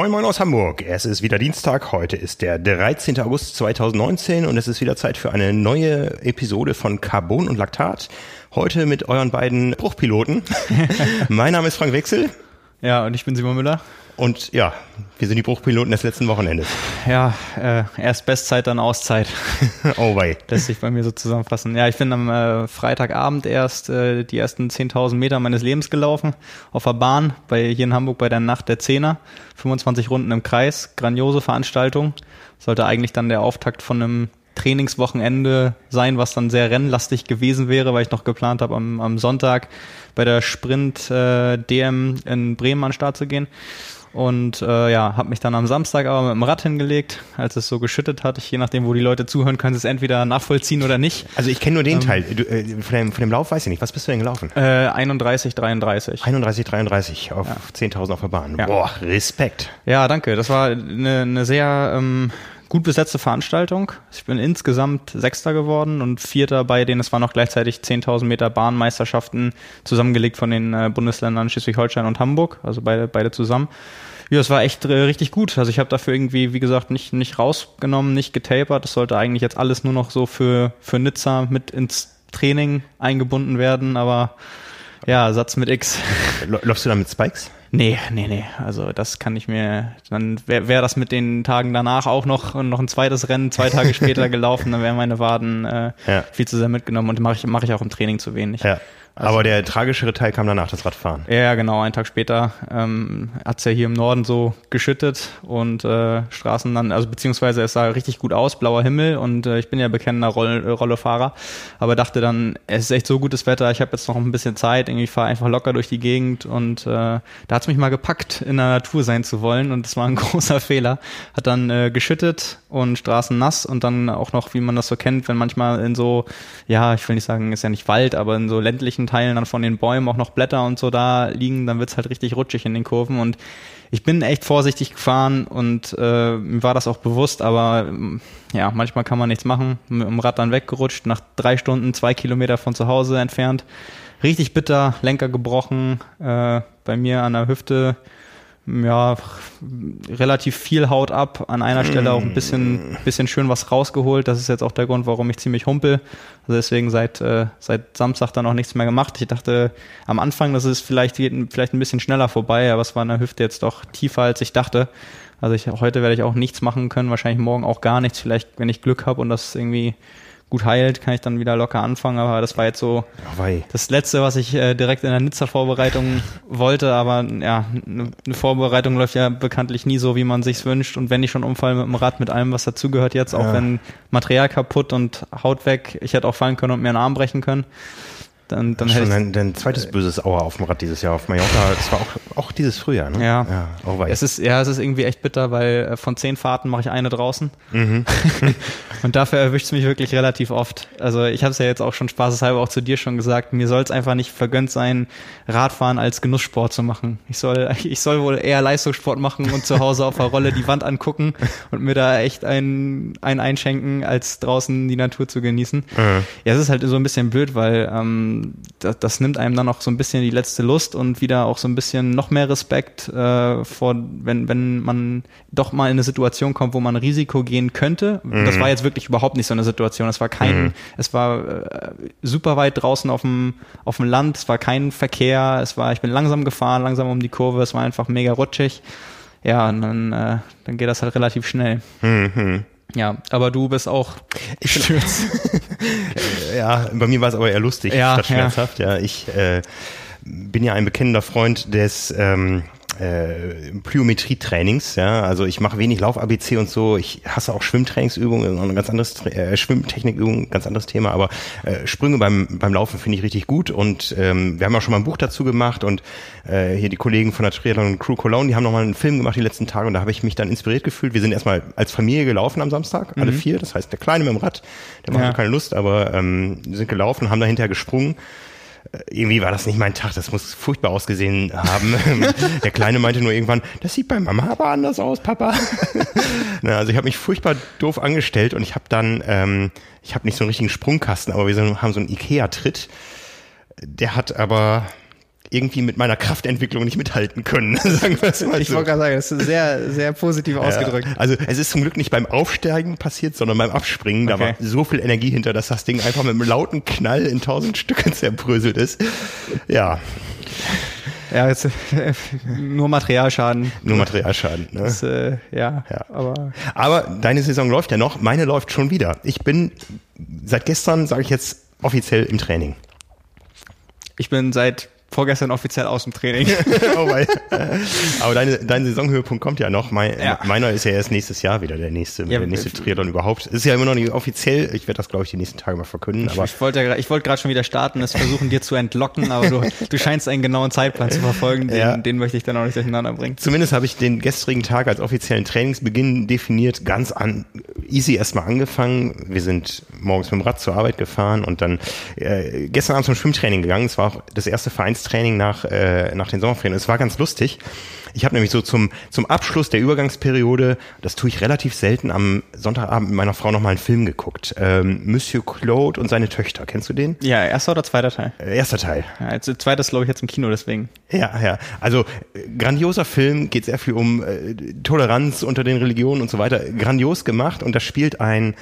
Moin Moin aus Hamburg. Es ist wieder Dienstag. Heute ist der 13. August 2019 und es ist wieder Zeit für eine neue Episode von Carbon und Laktat. Heute mit euren beiden Bruchpiloten. mein Name ist Frank Wechsel. Ja, und ich bin Simon Müller. Und ja, wir sind die Bruchpiloten des letzten Wochenendes. Ja, äh, erst Bestzeit, dann Auszeit. oh wei. Lässt sich bei mir so zusammenfassen. Ja, ich bin am äh, Freitagabend erst äh, die ersten 10.000 Meter meines Lebens gelaufen auf der Bahn bei hier in Hamburg bei der Nacht der Zehner. 25 Runden im Kreis, grandiose Veranstaltung. Sollte eigentlich dann der Auftakt von einem Trainingswochenende sein, was dann sehr rennlastig gewesen wäre, weil ich noch geplant habe, am, am Sonntag bei der Sprint äh, DM in Bremen an den Start zu gehen. Und äh, ja, habe mich dann am Samstag aber mit dem Rad hingelegt, als es so geschüttet hat. Ich, je nachdem, wo die Leute zuhören, können sie es entweder nachvollziehen oder nicht. Also ich kenne nur den ähm, Teil. Du, äh, von, dem, von dem Lauf weiß ich nicht. Was bist du denn gelaufen? Äh, 31, 33. 31, 33 auf ja. 10.000 auf der Bahn. Ja. Boah, Respekt. Ja, danke. Das war eine, eine sehr ähm, gut besetzte Veranstaltung. Ich bin insgesamt Sechster geworden und Vierter bei denen, es waren noch gleichzeitig 10.000 Meter Bahnmeisterschaften zusammengelegt von den äh, Bundesländern Schleswig-Holstein und Hamburg, also beide, beide zusammen. Ja, es war echt äh, richtig gut. Also ich habe dafür irgendwie, wie gesagt, nicht, nicht rausgenommen, nicht getapert. Das sollte eigentlich jetzt alles nur noch so für, für Nizza mit ins Training eingebunden werden, aber ja, Satz mit X. Läufst du da mit Spikes? Nee, nee, nee. Also das kann ich mir, dann wäre wär das mit den Tagen danach auch noch, noch ein zweites Rennen, zwei Tage später gelaufen, dann wären meine Waden äh, ja. viel zu sehr mitgenommen und mache ich, mach ich auch im Training zu wenig. Ja. Also, Aber der tragischere Teil kam danach, das Radfahren. Ja, genau. Einen Tag später ähm, hat es ja hier im Norden so geschüttet und äh, Straßen dann, also beziehungsweise es sah richtig gut aus, blauer Himmel und äh, ich bin ja bekennender Roll Rollefahrer, aber dachte dann, es ist echt so gutes Wetter, ich habe jetzt noch ein bisschen Zeit, irgendwie fahre einfach locker durch die Gegend und äh, da hat's mich mal gepackt, in der Natur sein zu wollen und das war ein großer Fehler. Hat dann äh, geschüttet und Straßen nass und dann auch noch, wie man das so kennt, wenn manchmal in so, ja, ich will nicht sagen, ist ja nicht Wald, aber in so ländlichen Teilen dann von den Bäumen auch noch Blätter und so da liegen, dann wird's halt richtig rutschig in den Kurven und ich bin echt vorsichtig gefahren und äh, mir war das auch bewusst, aber ähm, ja, manchmal kann man nichts machen. Mit dem Rad dann weggerutscht, nach drei Stunden zwei Kilometer von zu Hause entfernt. Richtig bitter, Lenker gebrochen, äh, bei mir an der Hüfte ja, relativ viel Haut ab, an einer Stelle auch ein bisschen, bisschen schön was rausgeholt. Das ist jetzt auch der Grund, warum ich ziemlich humpel. Also deswegen seit, äh, seit Samstag dann auch nichts mehr gemacht. Ich dachte am Anfang, das ist vielleicht, vielleicht ein bisschen schneller vorbei, aber es war in der Hüfte jetzt doch tiefer, als ich dachte. Also ich, heute werde ich auch nichts machen können, wahrscheinlich morgen auch gar nichts. Vielleicht, wenn ich Glück habe und das irgendwie gut heilt, kann ich dann wieder locker anfangen. Aber das war jetzt so oh, das Letzte, was ich äh, direkt in der Nizza-Vorbereitung wollte. Aber ja, eine Vorbereitung läuft ja bekanntlich nie so, wie man sich's wünscht. Und wenn ich schon umfallen mit dem Rad, mit allem, was dazugehört jetzt, auch ja. wenn Material kaputt und Haut weg, ich hätte auch fallen können und mir einen Arm brechen können. Dann, dann hätte schon dein, zweites böses Auer auf dem Rad dieses Jahr auf Mallorca. Das war auch, auch dieses Frühjahr, ne? Ja. ja, oh es ist, ja, es ist irgendwie echt bitter, weil äh, von zehn Fahrten mache ich eine draußen. Mhm. und dafür erwischt es mich wirklich relativ oft. Also ich habe es ja jetzt auch schon spaßeshalber auch zu dir schon gesagt, mir soll es einfach nicht vergönnt sein, Radfahren als Genusssport zu machen. Ich soll, ich soll wohl eher Leistungssport machen und zu Hause auf der Rolle die Wand angucken und mir da echt ein, ein einschenken, als draußen die Natur zu genießen. Mhm. Ja, es ist halt so ein bisschen blöd, weil ähm, das, das, nimmt einem dann auch so ein bisschen die letzte Lust und wieder auch so ein bisschen noch mehr Respekt äh, vor, wenn, wenn man doch mal in eine Situation kommt, wo man Risiko gehen könnte. Mhm. Das war jetzt wirklich überhaupt nicht so eine Situation. Es war kein, mhm. es war äh, super weit draußen auf dem, auf dem Land, es war kein Verkehr, es war, ich bin langsam gefahren, langsam um die Kurve, es war einfach mega rutschig. Ja, und dann, äh, dann geht das halt relativ schnell. Mhm. Ja, aber du bist auch stürzt. ja, bei mir war es aber eher lustig ja, statt schmerzhaft. Ja, ja ich äh, bin ja ein bekennender Freund des ähm, äh, Plyometrie-Trainings, ja, also ich mache wenig Lauf-ABC und so, ich hasse auch Schwimmtrainingsübungen, ein ganz anderes äh, Schwimmtechnikübungen, ganz anderes Thema, aber äh, Sprünge beim beim Laufen finde ich richtig gut. Und ähm, wir haben auch schon mal ein Buch dazu gemacht. Und äh, hier die Kollegen von der Triathlon Crew Cologne, die haben noch mal einen Film gemacht die letzten Tage. Und da habe ich mich dann inspiriert gefühlt. Wir sind erstmal als Familie gelaufen am Samstag, alle mhm. vier, das heißt der Kleine mit dem Rad, der macht ja. keine Lust, aber ähm, sind gelaufen, haben dahinter gesprungen irgendwie war das nicht mein Tag, das muss furchtbar ausgesehen haben. Der Kleine meinte nur irgendwann, das sieht bei Mama aber anders aus, Papa. Na, also ich habe mich furchtbar doof angestellt und ich habe dann, ähm, ich habe nicht so einen richtigen Sprungkasten, aber wir haben so einen Ikea-Tritt. Der hat aber irgendwie mit meiner Kraftentwicklung nicht mithalten können. sagen wir es mal ich so. wollte gerade sagen, das ist sehr, sehr positiv ja, ausgedrückt. Also es ist zum Glück nicht beim Aufsteigen passiert, sondern beim Abspringen. Da war so viel Energie hinter, dass das Ding einfach mit einem lauten Knall in tausend Stücke zerbröselt ist. Ja. Ja, jetzt, nur Materialschaden. Nur Materialschaden, ne? Das, äh, ja, ja, aber. Aber deine Saison läuft ja noch, meine läuft schon wieder. Ich bin seit gestern, sage ich jetzt, offiziell im Training. Ich bin seit vorgestern offiziell aus dem Training. oh Aber deine, dein Saisonhöhepunkt kommt ja noch. Mein, ja. Meiner ist ja erst nächstes Jahr wieder der nächste, ja, der nächste Triathlon überhaupt. Ist ja immer noch nicht offiziell. Ich werde das, glaube ich, die nächsten Tage mal verkünden. Aber ich, wollte, ich wollte gerade schon wieder starten, das versuchen dir zu entlocken, aber du, du scheinst einen genauen Zeitplan zu verfolgen. Den, ja. den möchte ich dann auch nicht durcheinander bringen. Zumindest habe ich den gestrigen Tag als offiziellen Trainingsbeginn definiert, ganz an, easy erstmal angefangen. Wir sind morgens mit dem Rad zur Arbeit gefahren und dann äh, gestern Abend zum Schwimmtraining gegangen. Es war auch das erste Vereinstraining nach, äh, nach den Sommerferien. Es war ganz lustig. Ich habe nämlich so zum, zum Abschluss der Übergangsperiode, das tue ich relativ selten, am Sonntagabend mit meiner Frau nochmal einen Film geguckt. Ähm, Monsieur Claude und seine Töchter. Kennst du den? Ja, erster oder zweiter Teil? Äh, erster Teil. Ja, jetzt, zweites glaube ich jetzt im Kino, deswegen. Ja, ja. Also äh, grandioser Film, geht sehr viel um äh, Toleranz unter den Religionen und so weiter. Grandios gemacht und da spielt ein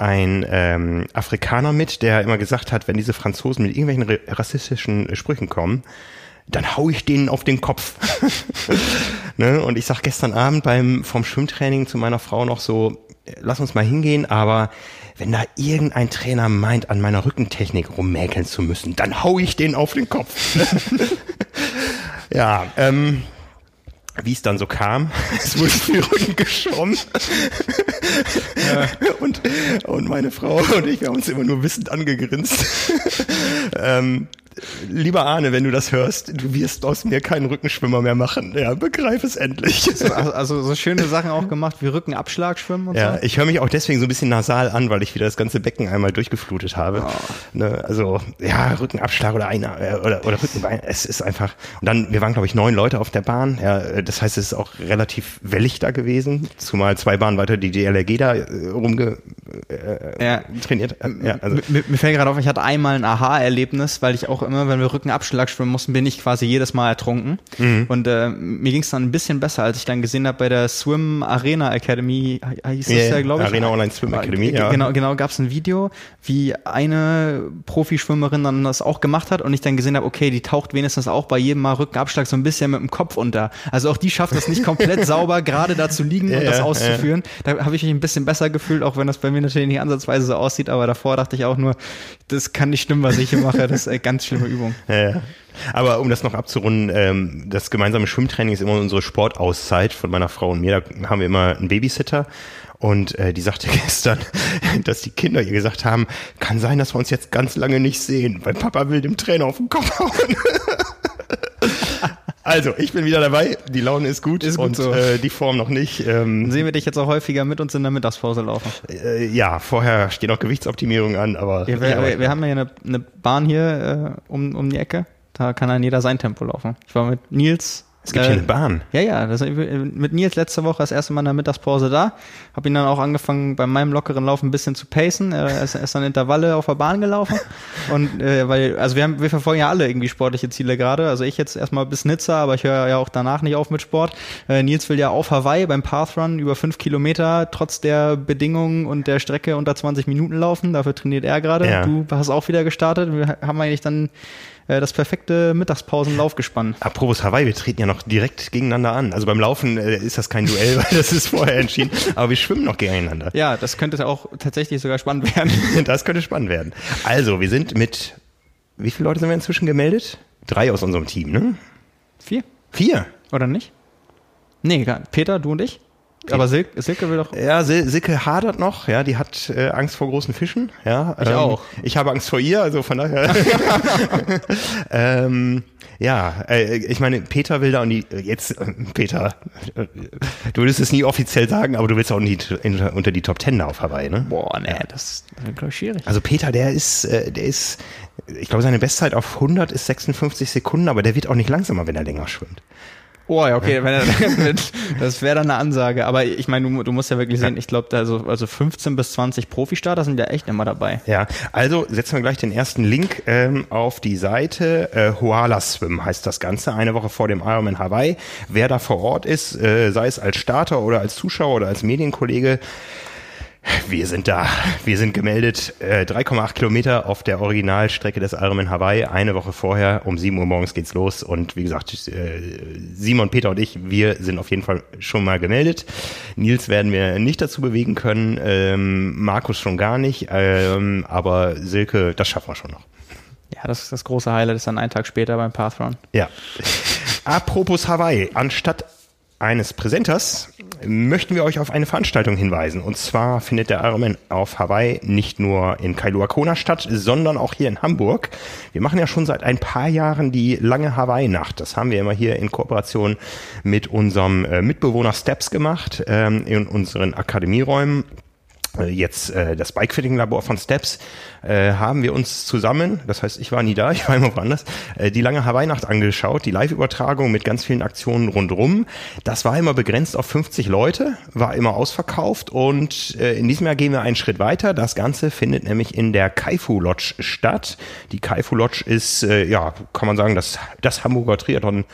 ein ähm, Afrikaner mit, der immer gesagt hat, wenn diese Franzosen mit irgendwelchen rassistischen Sprüchen kommen, dann hau ich denen auf den Kopf. ne? Und ich sag gestern Abend beim vom Schwimmtraining zu meiner Frau noch so, lass uns mal hingehen, aber wenn da irgendein Trainer meint, an meiner Rückentechnik rummäkeln zu müssen, dann hau ich den auf den Kopf. ja, ähm, wie es dann so kam. Es wurde viel Rücken geschwommen. Ja. Und, und meine Frau und ich, wir haben uns immer nur wissend angegrinst. ähm, lieber Arne, wenn du das hörst, du wirst aus mir keinen Rückenschwimmer mehr machen. Ja, begreif es endlich. Also, also so schöne Sachen auch gemacht wie Rückenabschlag schwimmen und ja, so. ich höre mich auch deswegen so ein bisschen nasal an, weil ich wieder das ganze Becken einmal durchgeflutet habe. Oh. Ne, also ja, Rückenabschlag oder einer äh, oder, oder Rückenbein. Es ist einfach. Und dann, wir waren glaube ich neun Leute auf der Bahn. Ja, das heißt, es ist auch relativ wellig da gewesen, zumal zwei Bahnen weiter die DLRG da äh, rumge äh, ja. trainiert. Ja, also. mir, mir fällt gerade auf, ich hatte einmal ein Aha-Erlebnis, weil ich auch immer, wenn wir Rückenabschlag schwimmen mussten, bin ich quasi jedes Mal ertrunken. Mhm. Und äh, mir ging es dann ein bisschen besser, als ich dann gesehen habe bei der Swim Arena Academy, hieß das yeah, ja, glaube ich. Arena Online Swim Academy, ja. Genau, genau gab es ein Video, wie eine Profischwimmerin dann das auch gemacht hat und ich dann gesehen habe, okay, die taucht wenigstens auch bei jedem Mal Rückenabschlag so ein bisschen mit dem Kopf unter. Also auch die schafft es nicht komplett sauber gerade da zu liegen ja, und das auszuführen. Ja. Da habe ich mich ein bisschen besser gefühlt, auch wenn das bei mir natürlich nicht ansatzweise so aussieht, aber davor dachte ich auch nur, das kann nicht stimmen, was ich hier mache. Das ist eine ganz schlimme Übung. Ja. Aber um das noch abzurunden, ähm, das gemeinsame Schwimmtraining ist immer unsere Sportauszeit von meiner Frau und mir. Da haben wir immer einen Babysitter. Und äh, die sagte gestern, dass die Kinder ihr gesagt haben, kann sein, dass wir uns jetzt ganz lange nicht sehen, weil Papa will dem Trainer auf den Kopf hauen. Also, ich bin wieder dabei. Die Laune ist gut, ist gut und so. äh, die Form noch nicht. Ähm, Sehen wir dich jetzt auch häufiger mit uns in der Mittagspause laufen? Äh, ja, vorher steht noch Gewichtsoptimierung an, aber. Ja, wir, ja, wir, haben ja eine, eine Bahn hier äh, um, um die Ecke. Da kann dann jeder sein Tempo laufen. Ich war mit Nils es gibt äh, hier eine Bahn. Ja, ja. Das, mit Nils letzte Woche das erste Mal in der Mittagspause da. Hab ihn dann auch angefangen, bei meinem lockeren Lauf ein bisschen zu pacen. Er ist, ist dann Intervalle auf der Bahn gelaufen. Und äh, weil, also wir haben, wir verfolgen ja alle irgendwie sportliche Ziele gerade. Also ich jetzt erstmal bis Nizza, aber ich höre ja auch danach nicht auf mit Sport. Äh, Nils will ja auf Hawaii beim Pathrun über fünf Kilometer trotz der Bedingungen und der Strecke unter 20 Minuten laufen. Dafür trainiert er gerade. Ja. Du hast auch wieder gestartet. Wir haben eigentlich dann äh, das perfekte Mittagspausenlaufgespann. Apropos Hawaii, wir treten ja noch direkt gegeneinander an. Also beim Laufen äh, ist das kein Duell, weil das ist vorher entschieden. Aber wir schwimmen noch gegeneinander. Ja, das könnte auch tatsächlich sogar spannend werden. das könnte spannend werden. Also, wir sind mit, wie viele Leute sind wir inzwischen gemeldet? Drei aus unserem Team, ne? Vier. Vier? Oder nicht? Nee, Peter, du und ich? Aber Silke, Silke will doch. Ja, Silke hadert noch, ja, die hat äh, Angst vor großen Fischen, ja. Ich ähm, auch. Ich habe Angst vor ihr, also von daher. ähm, ja, äh, ich meine, Peter will da und die, jetzt, äh, Peter, äh, du würdest es nie offiziell sagen, aber du willst auch nicht in, unter die Top Ten auf Hawaii, ne? Boah, nee, das, das wird, glaube ich, schwierig. Also Peter, der ist, äh, der ist, ich glaube, seine Bestzeit auf 100 ist 56 Sekunden, aber der wird auch nicht langsamer, wenn er länger schwimmt. Oh ja, okay, das wäre dann eine Ansage. Aber ich meine, du, du, musst ja wirklich sehen, ich glaube, also, also 15 bis 20 Profi-Starter sind ja echt immer dabei. Ja, also setzen wir gleich den ersten Link ähm, auf die Seite. Äh, Hoala Swim heißt das Ganze, eine Woche vor dem Ironman Hawaii. Wer da vor Ort ist, äh, sei es als Starter oder als Zuschauer oder als Medienkollege, wir sind da. Wir sind gemeldet. Äh, 3,8 Kilometer auf der Originalstrecke des Ironman Hawaii. Eine Woche vorher. Um 7 Uhr morgens geht's los. Und wie gesagt, äh, Simon, Peter und ich, wir sind auf jeden Fall schon mal gemeldet. Nils werden wir nicht dazu bewegen können. Ähm, Markus schon gar nicht. Ähm, aber Silke, das schaffen wir schon noch. Ja, das, das große Highlight ist dann einen Tag später beim Pathrun. Ja. Apropos Hawaii. Anstatt eines Präsenters möchten wir euch auf eine Veranstaltung hinweisen. Und zwar findet der Ironman auf Hawaii nicht nur in Kailua Kona statt, sondern auch hier in Hamburg. Wir machen ja schon seit ein paar Jahren die lange Hawaii-Nacht. Das haben wir immer hier in Kooperation mit unserem äh, Mitbewohner Steps gemacht, ähm, in unseren Akademieräumen. Äh, jetzt äh, das Bikefitting-Labor von Steps, äh, haben wir uns zusammen, das heißt, ich war nie da, ich war immer woanders, äh, die lange Hawaii-Nacht angeschaut, die Live-Übertragung mit ganz vielen Aktionen rundrum. Das war immer begrenzt auf 50 Leute, war immer ausverkauft und äh, in diesem Jahr gehen wir einen Schritt weiter. Das Ganze findet nämlich in der Kaifu Lodge statt. Die Kaifu Lodge ist, äh, ja, kann man sagen, das, das Hamburger Triathlon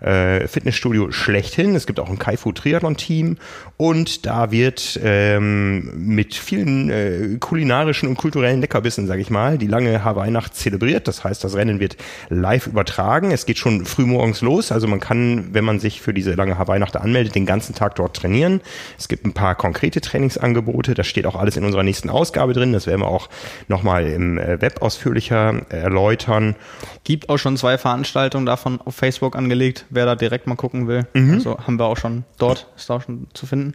äh, Fitnessstudio schlechthin. Es gibt auch ein Kaifu Triathlon Team und da wird ähm, mit vielen äh, kulinarischen und kulturellen Leckerbissen, sage ich mal, die lange Hawaii-Nacht zelebriert. Das heißt, das Rennen wird live übertragen. Es geht schon früh morgens los, also man kann, wenn man sich für diese lange Hawaii-Nacht anmeldet, den ganzen Tag dort trainieren. Es gibt ein paar konkrete Trainingsangebote. Das steht auch alles in unserer nächsten Ausgabe drin. Das werden wir auch nochmal im äh, Web ausführlicher erläutern. Gibt auch schon zwei Veranstaltungen davon auf Facebook angelegt wer da direkt mal gucken will. Mhm. Also haben wir auch schon dort, ist da auch schon zu finden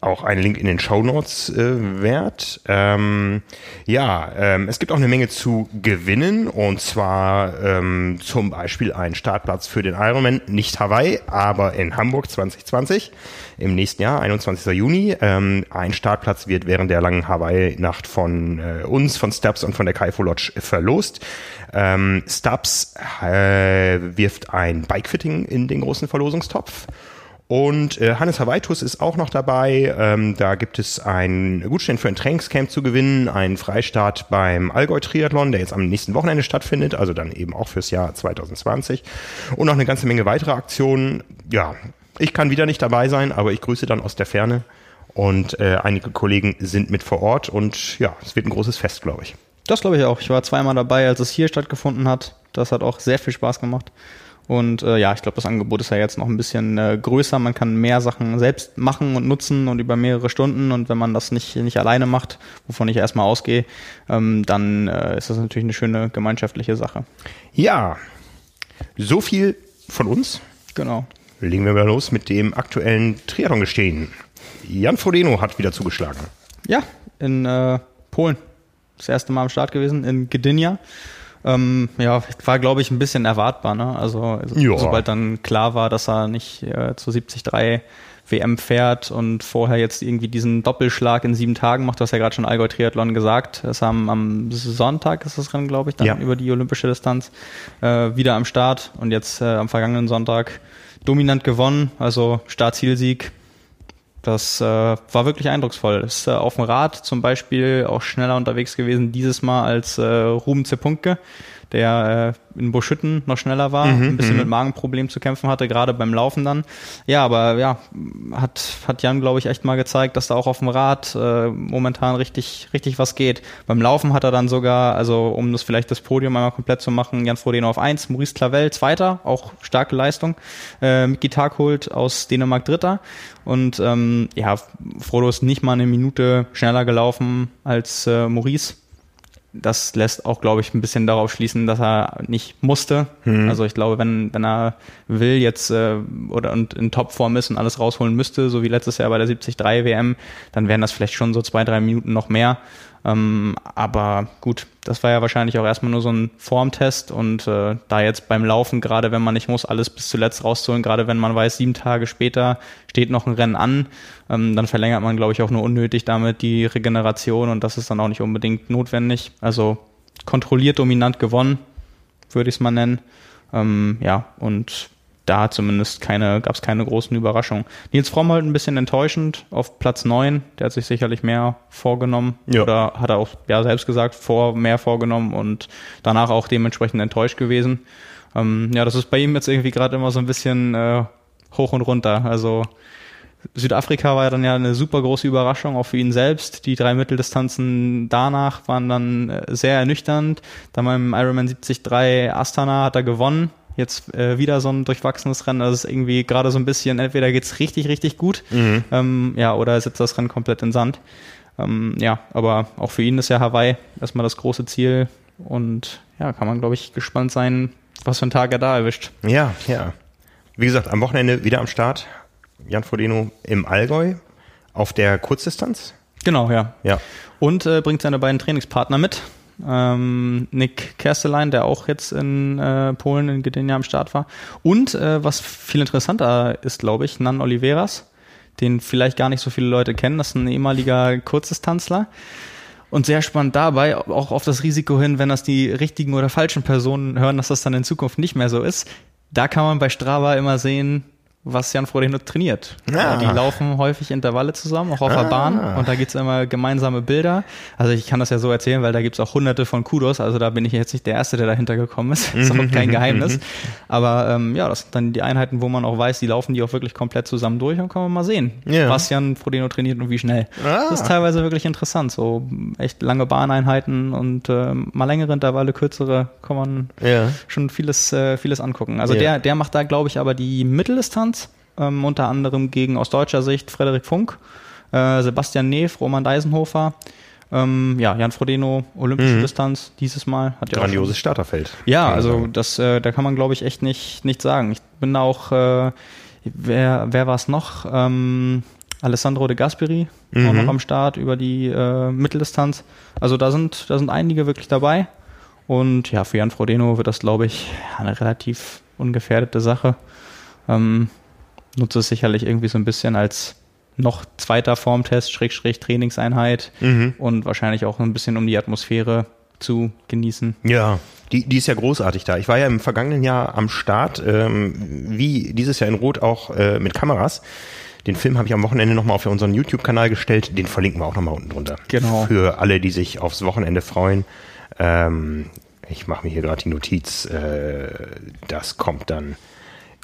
auch ein Link in den Show Notes äh, wert. Ähm, ja, ähm, es gibt auch eine Menge zu gewinnen und zwar ähm, zum Beispiel ein Startplatz für den Ironman, nicht Hawaii, aber in Hamburg 2020 im nächsten Jahr, 21. Juni. Ähm, ein Startplatz wird während der langen Hawaii-Nacht von äh, uns, von Stubbs und von der Kaifu Lodge verlost. Ähm, Stubbs äh, wirft ein Bikefitting in den großen Verlosungstopf. Und äh, Hannes Hawaitus ist auch noch dabei. Ähm, da gibt es einen Gutschein für ein Trainingscamp zu gewinnen, einen Freistart beim Allgäu Triathlon, der jetzt am nächsten Wochenende stattfindet, also dann eben auch fürs Jahr 2020. Und noch eine ganze Menge weitere Aktionen. Ja, ich kann wieder nicht dabei sein, aber ich grüße dann aus der Ferne. Und äh, einige Kollegen sind mit vor Ort und ja, es wird ein großes Fest, glaube ich. Das glaube ich auch. Ich war zweimal dabei, als es hier stattgefunden hat. Das hat auch sehr viel Spaß gemacht. Und äh, ja, ich glaube, das Angebot ist ja jetzt noch ein bisschen äh, größer. Man kann mehr Sachen selbst machen und nutzen und über mehrere Stunden. Und wenn man das nicht, nicht alleine macht, wovon ich erstmal ausgehe, ähm, dann äh, ist das natürlich eine schöne gemeinschaftliche Sache. Ja, so viel von uns. Genau. Legen wir mal los mit dem aktuellen Triathlon-Gestehen. Jan Frodeno hat wieder zugeschlagen. Ja, in äh, Polen. Das erste Mal am Start gewesen, in Gdynia. Ähm, ja, war, glaube ich, ein bisschen erwartbar. Ne? Also, ja. sobald dann klar war, dass er nicht äh, zu 73 WM fährt und vorher jetzt irgendwie diesen Doppelschlag in sieben Tagen macht, du hast ja gerade schon Allgäu Triathlon gesagt, das am, am Sonntag ist das Rennen, glaube ich, dann ja. über die olympische Distanz äh, wieder am Start und jetzt äh, am vergangenen Sonntag dominant gewonnen, also Start-Zielsieg, das äh, war wirklich eindrucksvoll. Ist äh, auf dem Rad zum Beispiel auch schneller unterwegs gewesen dieses Mal als äh, Ruben Zepunke der äh, in Buschütten noch schneller war, mhm, ein bisschen mhm. mit Magenproblemen zu kämpfen hatte, gerade beim Laufen dann. Ja, aber ja, hat, hat Jan, glaube ich, echt mal gezeigt, dass da auch auf dem Rad äh, momentan richtig, richtig was geht. Beim Laufen hat er dann sogar, also um das vielleicht das Podium einmal komplett zu machen, Jan Frodeno auf eins, Maurice Clavel Zweiter, auch starke Leistung, äh, Miki Tagholt aus Dänemark Dritter und ähm, ja, Frodo ist nicht mal eine Minute schneller gelaufen als äh, Maurice das lässt auch, glaube ich, ein bisschen darauf schließen, dass er nicht musste. Hm. Also ich glaube, wenn, wenn er will jetzt äh, oder und in Topform ist und alles rausholen müsste, so wie letztes Jahr bei der 73 WM, dann wären das vielleicht schon so zwei, drei Minuten noch mehr. Ähm, aber gut, das war ja wahrscheinlich auch erstmal nur so ein Formtest und äh, da jetzt beim Laufen, gerade wenn man nicht muss, alles bis zuletzt rauszuholen, gerade wenn man weiß, sieben Tage später steht noch ein Rennen an, ähm, dann verlängert man, glaube ich, auch nur unnötig damit die Regeneration und das ist dann auch nicht unbedingt notwendig. Also kontrolliert dominant gewonnen, würde ich es mal nennen. Ähm, ja, und da zumindest keine, gab es keine großen Überraschungen. Nils Fromm halt ein bisschen enttäuschend auf Platz 9. Der hat sich sicherlich mehr vorgenommen. Ja. Oder hat er auch ja selbst gesagt, vor mehr vorgenommen und danach auch dementsprechend enttäuscht gewesen. Ähm, ja, das ist bei ihm jetzt irgendwie gerade immer so ein bisschen äh, hoch und runter. Also Südafrika war ja dann ja eine super große Überraschung, auch für ihn selbst. Die drei Mitteldistanzen danach waren dann äh, sehr ernüchternd. Dann beim Ironman 73 Astana hat er gewonnen. Jetzt äh, wieder so ein durchwachsenes Rennen. Also es ist irgendwie gerade so ein bisschen, entweder geht's richtig, richtig gut, mhm. ähm, ja, oder sitzt das Rennen komplett in Sand. Ähm, ja, aber auch für ihn ist ja Hawaii erstmal das große Ziel. Und ja, kann man, glaube ich, gespannt sein, was für ein Tag er da erwischt. Ja, ja. Wie gesagt, am Wochenende wieder am Start. Jan Frodeno im Allgäu auf der Kurzdistanz. Genau, ja. ja. Und äh, bringt seine beiden Trainingspartner mit. Ähm, Nick Kerstelein, der auch jetzt in äh, Polen in Gdynia am Start war. Und äh, was viel interessanter ist, glaube ich, Nan Oliveras, den vielleicht gar nicht so viele Leute kennen. Das ist ein ehemaliger Kurzdistanzler. Und sehr spannend dabei, auch auf das Risiko hin, wenn das die richtigen oder falschen Personen hören, dass das dann in Zukunft nicht mehr so ist. Da kann man bei Strava immer sehen, was Jan Frodeno trainiert. Ah. Die laufen häufig Intervalle zusammen, auch auf ah. der Bahn und da gibt's immer gemeinsame Bilder. Also ich kann das ja so erzählen, weil da gibt's auch hunderte von Kudos, also da bin ich jetzt nicht der Erste, der dahinter gekommen ist. Das ist auch kein Geheimnis. Aber ähm, ja, das sind dann die Einheiten, wo man auch weiß, die laufen die auch wirklich komplett zusammen durch und kann man mal sehen, ja. was Jan Frodeno trainiert und wie schnell. Ah. Das ist teilweise wirklich interessant, so echt lange Bahneinheiten und äh, mal längere Intervalle, kürzere, kann man ja. schon vieles, äh, vieles angucken. Also ja. der, der macht da, glaube ich, aber die Mitteldistanz ähm, unter anderem gegen aus deutscher Sicht Frederik Funk, äh, Sebastian Neff, Roman Deisenhofer. Ähm, ja, Jan Frodeno, olympische mhm. Distanz dieses Mal. Hat ja Grandioses Starterfeld. Ja, also das, äh, da kann man glaube ich echt nicht, nicht sagen. Ich bin auch, äh, wer, wer war es noch? Ähm, Alessandro de Gasperi mhm. auch noch am Start über die äh, Mitteldistanz. Also da sind, da sind einige wirklich dabei. Und ja, für Jan Frodeno wird das, glaube ich, eine relativ ungefährdete Sache. Ähm, nutze es sicherlich irgendwie so ein bisschen als noch zweiter Formtest, Schrägstrich Trainingseinheit mhm. und wahrscheinlich auch ein bisschen um die Atmosphäre zu genießen. Ja, die, die ist ja großartig da. Ich war ja im vergangenen Jahr am Start, ähm, wie dieses Jahr in Rot auch äh, mit Kameras. Den Film habe ich am Wochenende nochmal auf unseren YouTube-Kanal gestellt. Den verlinken wir auch nochmal unten drunter. Genau. Für alle, die sich aufs Wochenende freuen. Ähm, ich mache mir hier gerade die Notiz. Äh, das kommt dann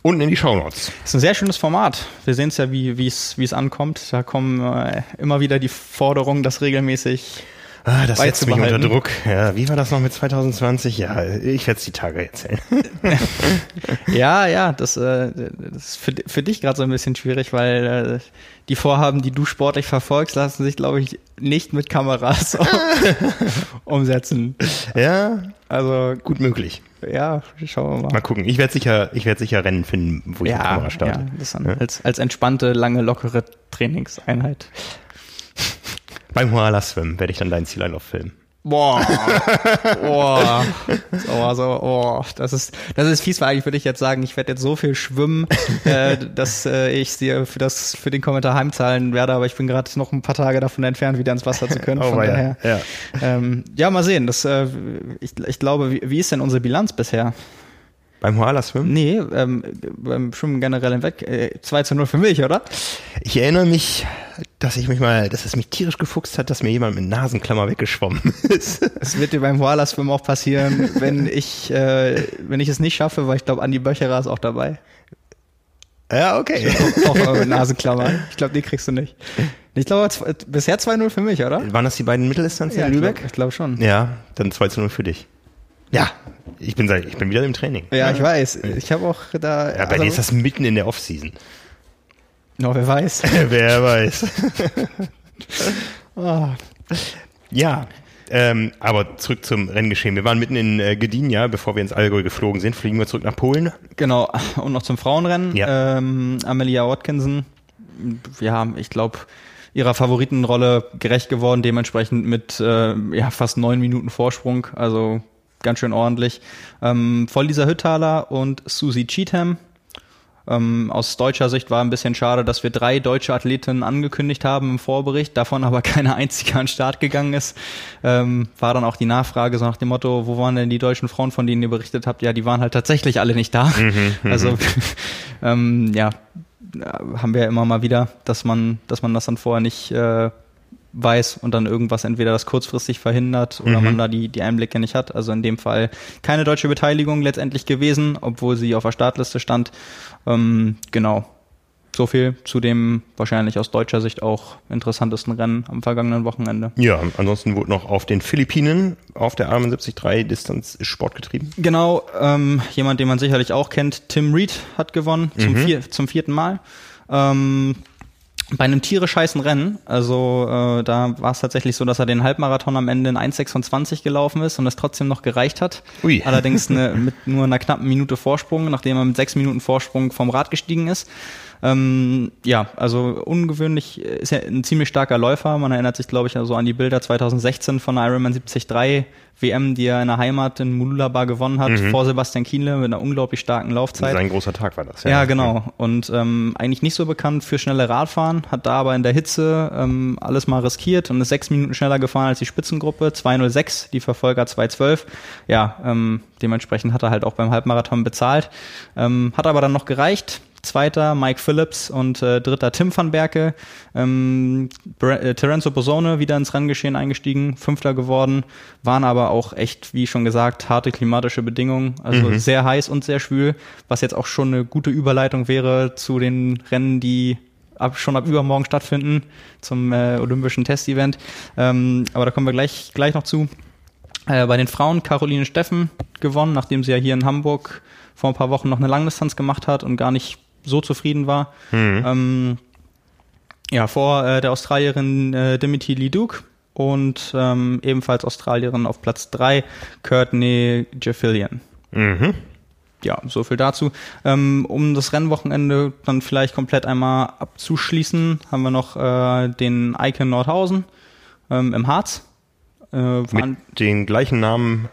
Unten in die Shownotes. Das ist ein sehr schönes Format. Wir sehen es ja, wie es ankommt. Da kommen äh, immer wieder die Forderungen, das regelmäßig Ah, das setzt mich unter Druck. Ja, wie war das noch mit 2020? Ja, ich werde es die Tage erzählen. ja, ja, das, äh, das ist für, für dich gerade so ein bisschen schwierig, weil äh, die Vorhaben, die du sportlich verfolgst, lassen sich, glaube ich, nicht mit Kameras umsetzen. Ja, also gut möglich. Ja, schauen wir mal. Mal gucken. Ich werde sicher, ich werde sicher Rennen finden, wo ich ja, die Kamera starte. Ja, das dann ja? als, als entspannte, lange, lockere Trainingseinheit. Beim Koala-Schwimmen werde ich dann deinen Zieleinlauf filmen. Boah, boah, so, also, oh, das ist, das ist fies, weil eigentlich würde ich jetzt sagen, ich werde jetzt so viel schwimmen, äh, dass äh, ich dir für das, für den Kommentar heimzahlen werde, aber ich bin gerade noch ein paar Tage davon entfernt, wieder ins Wasser zu können. Oh, von daher, ja. Ähm, ja, mal sehen. Das, äh, ich, ich glaube, wie, wie ist denn unsere Bilanz bisher? Beim Koala-Schwimmen? Nee, ähm, beim Schwimmen generell hinweg. Äh, 2 zu 0 für mich, oder? Ich erinnere mich, dass ich mich mal, dass es mich tierisch gefuchst hat, dass mir jemand mit Nasenklammer weggeschwommen ist. Es wird dir beim Koala-Schwimmen auch passieren, wenn ich, äh, wenn ich es nicht schaffe, weil ich glaube, Andi Böcherer ist auch dabei. Ja, okay. Auch, auch mit Nasenklammer. Ich glaube, die kriegst du nicht. Ich glaube, bisher 2-0 für mich, oder? Waren das die beiden Mittelinstanzen ja, in Lübeck? Ich glaube glaub schon. Ja, dann 2 0 für dich. Ja, ich bin, ich bin wieder im Training. Ja, ich weiß. Ich habe auch da. Ja, bei also, dir ist das mitten in der Offseason. No, wer weiß. wer weiß. oh. Ja, ähm, aber zurück zum Renngeschehen. Wir waren mitten in äh, Gdynia, bevor wir ins Allgäu geflogen sind. Fliegen wir zurück nach Polen. Genau, und noch zum Frauenrennen. Ja. Ähm, Amelia Watkinson, ja, ich glaube, ihrer Favoritenrolle gerecht geworden, dementsprechend mit äh, ja, fast neun Minuten Vorsprung. Also ganz schön ordentlich. Ähm, Voll dieser Hüttaler und Susie Cheatham. Ähm, aus deutscher Sicht war ein bisschen schade, dass wir drei deutsche Athletinnen angekündigt haben im Vorbericht, davon aber keine einzige an den Start gegangen ist. Ähm, war dann auch die Nachfrage so nach dem Motto, wo waren denn die deutschen Frauen, von denen ihr berichtet habt? Ja, die waren halt tatsächlich alle nicht da. Mhm, mhm. also ähm, ja, haben wir ja immer mal wieder, dass man, dass man das dann vorher nicht äh, weiß und dann irgendwas entweder das kurzfristig verhindert oder mhm. man da die, die Einblicke nicht hat. Also in dem Fall keine deutsche Beteiligung letztendlich gewesen, obwohl sie auf der Startliste stand. Ähm, genau. So viel zu dem wahrscheinlich aus deutscher Sicht auch interessantesten Rennen am vergangenen Wochenende. Ja, ansonsten wurde noch auf den Philippinen auf der 73 Distanz Sport getrieben. Genau, ähm, jemand, den man sicherlich auch kennt, Tim Reed hat gewonnen zum, mhm. vier, zum vierten Mal. Ähm, bei einem tierisch heißen Rennen, also äh, da war es tatsächlich so, dass er den Halbmarathon am Ende in 1,26 gelaufen ist und es trotzdem noch gereicht hat. Ui. Allerdings eine, mit nur einer knappen Minute Vorsprung, nachdem er mit sechs Minuten Vorsprung vom Rad gestiegen ist. Ähm, ja, also ungewöhnlich, ist ja ein ziemlich starker Läufer. Man erinnert sich, glaube ich, also an die Bilder 2016 von Ironman 73 WM, die er in der Heimat in Mululaba gewonnen hat, mhm. vor Sebastian Kienle mit einer unglaublich starken Laufzeit. Sein großer Tag war das, ja. Ja, genau. Und ähm, eigentlich nicht so bekannt für schnelle Radfahren, hat da aber in der Hitze ähm, alles mal riskiert und ist sechs Minuten schneller gefahren als die Spitzengruppe, 206, die Verfolger 212. Ja, ähm, dementsprechend hat er halt auch beim Halbmarathon bezahlt. Ähm, hat aber dann noch gereicht Zweiter Mike Phillips und äh, dritter Tim van Berke. Ähm, äh, Terenzo Bosone wieder ins Renngeschehen eingestiegen, Fünfter geworden, waren aber auch echt, wie schon gesagt, harte klimatische Bedingungen, also mhm. sehr heiß und sehr schwül, was jetzt auch schon eine gute Überleitung wäre zu den Rennen, die ab, schon ab übermorgen stattfinden zum äh, olympischen Testevent. Ähm, aber da kommen wir gleich, gleich noch zu. Äh, bei den Frauen Caroline Steffen gewonnen, nachdem sie ja hier in Hamburg vor ein paar Wochen noch eine Langdistanz gemacht hat und gar nicht so zufrieden war. Mhm. Ähm, ja, vor äh, der Australierin äh, Dimitri Leduc und ähm, ebenfalls Australierin auf Platz 3, Courtney Jeffillian. Mhm. Ja, so viel dazu. Ähm, um das Rennwochenende dann vielleicht komplett einmal abzuschließen, haben wir noch äh, den Icon Nordhausen ähm, im Harz. Äh, Mit den gleichen Namen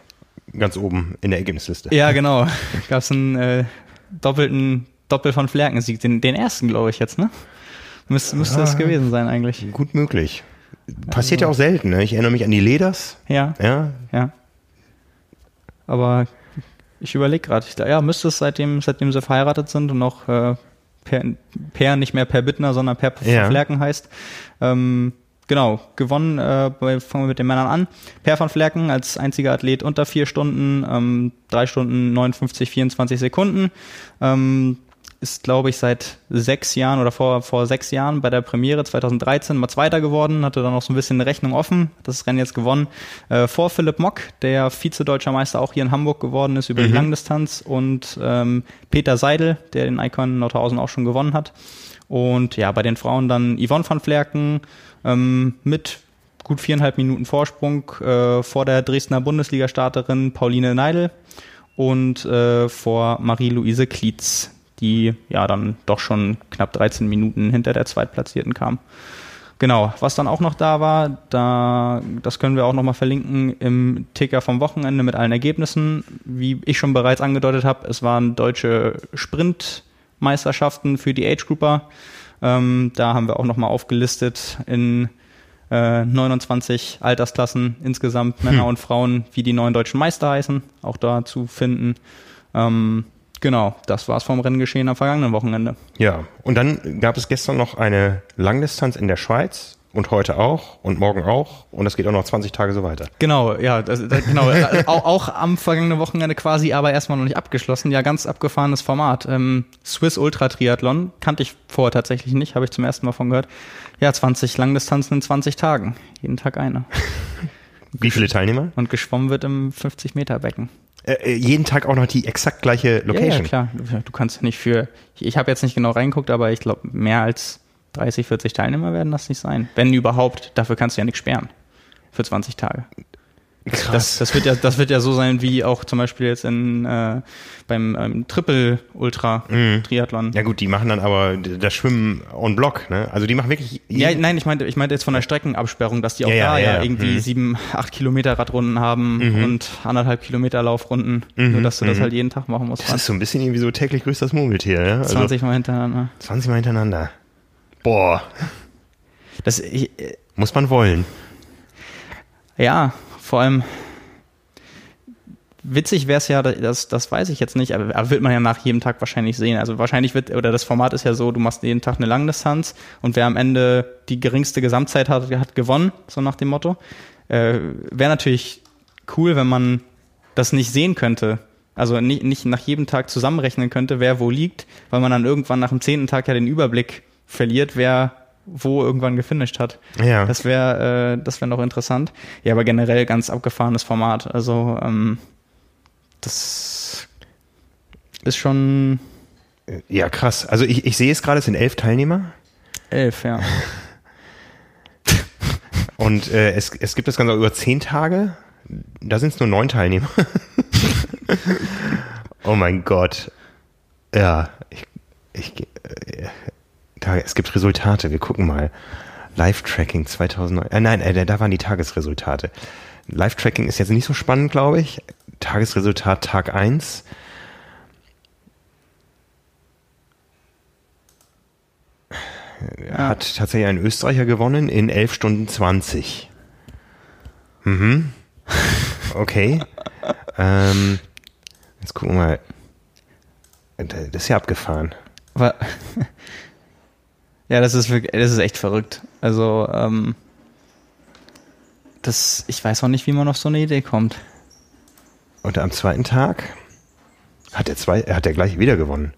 ganz oben in der Ergebnisliste. Ja, genau. Gab es einen äh, doppelten Doppel von Flerkensieg, den, den ersten, glaube ich, jetzt, ne? Müsste, müsste es gewesen sein eigentlich. Gut möglich. Passiert also, ja auch selten, ne? Ich erinnere mich an die Leders. Ja. Ja. Ja. Aber ich überlege gerade, ja, müsste es seitdem, seitdem sie verheiratet sind und noch äh, per, per, nicht mehr Per Bittner, sondern Per ja. Flerken heißt. Ähm, genau, gewonnen, äh, fangen wir mit den Männern an. Per von Flerken als einziger Athlet unter vier Stunden, ähm, drei Stunden 59, 24 Sekunden. Ähm, ist, glaube ich, seit sechs Jahren oder vor, vor sechs Jahren bei der Premiere 2013 mal Zweiter geworden, hatte dann noch so ein bisschen eine Rechnung offen, das Rennen jetzt gewonnen, äh, vor Philipp Mock, der Vize-Deutscher Meister auch hier in Hamburg geworden ist über mhm. die Langdistanz und ähm, Peter Seidel, der den Icon Nordhausen auch schon gewonnen hat. Und ja, bei den Frauen dann Yvonne van Flerken ähm, mit gut viereinhalb Minuten Vorsprung äh, vor der Dresdner Bundesliga-Starterin Pauline Neidl und äh, vor Marie-Louise Klietz, die ja dann doch schon knapp 13 Minuten hinter der Zweitplatzierten kam. Genau, was dann auch noch da war, da, das können wir auch nochmal verlinken im Ticker vom Wochenende mit allen Ergebnissen. Wie ich schon bereits angedeutet habe, es waren deutsche Sprintmeisterschaften für die Age Grouper. Ähm, da haben wir auch nochmal aufgelistet in äh, 29 Altersklassen insgesamt, Männer hm. und Frauen, wie die neuen deutschen Meister heißen, auch da zu finden. Ähm, Genau, das war's vom Renngeschehen am vergangenen Wochenende. Ja, und dann gab es gestern noch eine Langdistanz in der Schweiz und heute auch und morgen auch und es geht auch noch 20 Tage so weiter. Genau, ja, das, das, genau. auch, auch, am vergangenen Wochenende quasi, aber erstmal noch nicht abgeschlossen. Ja, ganz abgefahrenes Format. Ähm, Swiss Ultra Triathlon kannte ich vorher tatsächlich nicht, habe ich zum ersten Mal von gehört. Ja, 20 Langdistanzen in 20 Tagen, jeden Tag eine. Wie viele Teilnehmer? Und geschwommen wird im 50 Meter Becken. Äh, äh, jeden Tag auch noch die exakt gleiche Location. Ja, ja klar. Du kannst nicht für, ich, ich habe jetzt nicht genau reingeguckt, aber ich glaube, mehr als 30, 40 Teilnehmer werden das nicht sein. Wenn überhaupt, dafür kannst du ja nichts sperren. Für 20 Tage. Krass. Das, das, wird ja, das wird ja so sein, wie auch zum Beispiel jetzt in, äh, beim ähm, Triple Ultra mhm. Triathlon. Ja gut, die machen dann aber das Schwimmen on Block, ne? Also die machen wirklich. Ja, nein, ich meinte, ich meinte jetzt von der Streckenabsperrung, dass die auch ja, da ja, ja irgendwie mhm. sieben, acht Kilometer Radrunden haben mhm. und anderthalb Kilometer Laufrunden, mhm. nur dass du das mhm. halt jeden Tag machen musst. Das ist so ein bisschen irgendwie so täglich grüßt das Murmeltier, ja? Also 20 Mal hintereinander. 20 Mal hintereinander. Boah. Das ich, äh, muss man wollen. Ja, vor allem witzig wäre es ja, das, das weiß ich jetzt nicht, aber, aber wird man ja nach jedem Tag wahrscheinlich sehen. Also wahrscheinlich wird, oder das Format ist ja so, du machst jeden Tag eine Langdistanz und wer am Ende die geringste Gesamtzeit hat, hat gewonnen, so nach dem Motto. Äh, wäre natürlich cool, wenn man das nicht sehen könnte. Also nicht, nicht nach jedem Tag zusammenrechnen könnte, wer wo liegt, weil man dann irgendwann nach dem zehnten Tag ja den Überblick verliert, wer wo irgendwann gefinisht hat. Ja. Das wäre äh, das wäre noch interessant. Ja, aber generell ganz abgefahrenes Format. Also ähm, das ist schon. Ja, krass. Also ich, ich sehe es gerade, es sind elf Teilnehmer. Elf, ja. Und äh, es, es gibt das Ganze über zehn Tage. Da sind es nur neun Teilnehmer. oh mein Gott. Ja, ich, ich, äh, da, es gibt Resultate, wir gucken mal. Live-Tracking 2009. Äh, nein, äh, da waren die Tagesresultate. Live-Tracking ist jetzt nicht so spannend, glaube ich. Tagesresultat Tag 1. Ja. Hat tatsächlich ein Österreicher gewonnen in 11 Stunden 20. Mhm. Okay. ähm, jetzt gucken wir mal. Das ist ja abgefahren. Aber ja, das ist wirklich, das ist echt verrückt. Also, ähm, das, ich weiß auch nicht, wie man auf so eine Idee kommt. Und am zweiten Tag hat er zwei, hat er gleich wieder gewonnen.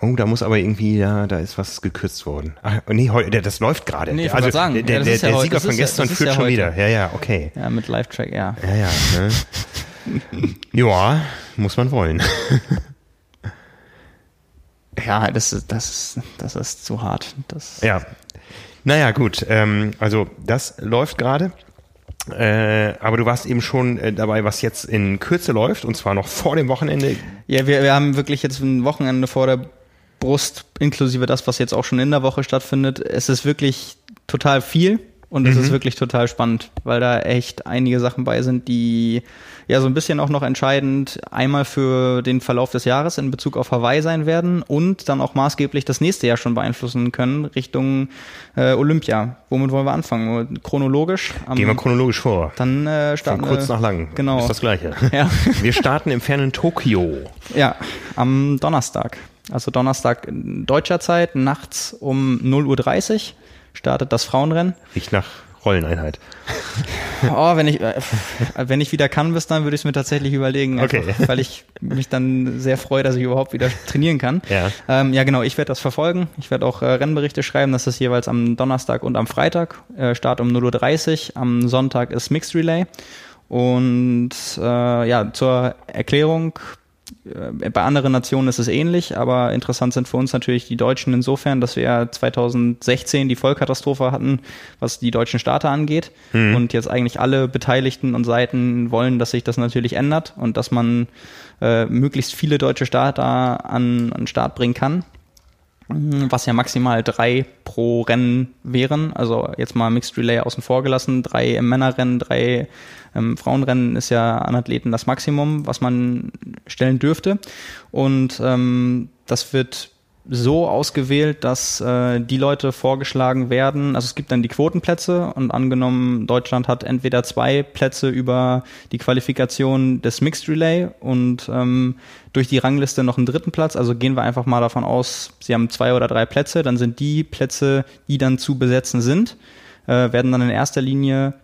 Oh, da muss aber irgendwie, ja, da ist was gekürzt worden. Ach, nee, heute, das läuft gerade. Nee, also sagen, der, der, ja, der Sieger von gestern ja, führt ja schon wieder. Ja, ja, okay. Ja, mit Live-Track, ja. Ja, ja. Ne? ja, muss man wollen. Ja, das ist, das ist, das ist zu hart. Das ja. Naja, gut. Ähm, also das läuft gerade. Äh, aber du warst eben schon äh, dabei, was jetzt in Kürze läuft, und zwar noch vor dem Wochenende. Ja, wir, wir haben wirklich jetzt ein Wochenende vor der Brust, inklusive das, was jetzt auch schon in der Woche stattfindet. Es ist wirklich total viel und es mhm. ist wirklich total spannend, weil da echt einige Sachen bei sind, die ja so ein bisschen auch noch entscheidend einmal für den Verlauf des Jahres in Bezug auf Hawaii sein werden und dann auch maßgeblich das nächste Jahr schon beeinflussen können Richtung äh, Olympia. Womit wollen wir anfangen? Chronologisch? Am, Gehen wir chronologisch vor. Dann äh, starten Von kurz nach lang. Genau. Ist das gleiche. Ja. Wir starten im fernen Tokio. Ja, am Donnerstag. Also Donnerstag deutscher Zeit, nachts um 0.30 Uhr startet das Frauenrennen. Riecht nach Rolleneinheit. Oh, wenn ich, äh, wenn ich wieder kann bis dann, würde ich es mir tatsächlich überlegen, okay. einfach, weil ich mich dann sehr freue, dass ich überhaupt wieder trainieren kann. Ja, ähm, ja genau, ich werde das verfolgen. Ich werde auch äh, Rennberichte schreiben, das ist jeweils am Donnerstag und am Freitag. Äh, Start um 0.30 Uhr, am Sonntag ist Mixed Relay. Und äh, ja, zur Erklärung, bei anderen Nationen ist es ähnlich, aber interessant sind für uns natürlich die Deutschen insofern, dass wir 2016 die Vollkatastrophe hatten, was die deutschen Starter angeht. Mhm. Und jetzt eigentlich alle Beteiligten und Seiten wollen, dass sich das natürlich ändert und dass man äh, möglichst viele deutsche Starter an, an Start bringen kann was ja maximal drei pro Rennen wären. Also jetzt mal Mixed Relay außen vor gelassen, drei im Männerrennen, drei ähm, Frauenrennen ist ja an Athleten das Maximum, was man stellen dürfte. Und ähm, das wird so ausgewählt, dass äh, die Leute vorgeschlagen werden. Also es gibt dann die Quotenplätze und angenommen, Deutschland hat entweder zwei Plätze über die Qualifikation des Mixed Relay und ähm, durch die Rangliste noch einen dritten Platz. Also gehen wir einfach mal davon aus, sie haben zwei oder drei Plätze, dann sind die Plätze, die dann zu besetzen sind, äh, werden dann in erster Linie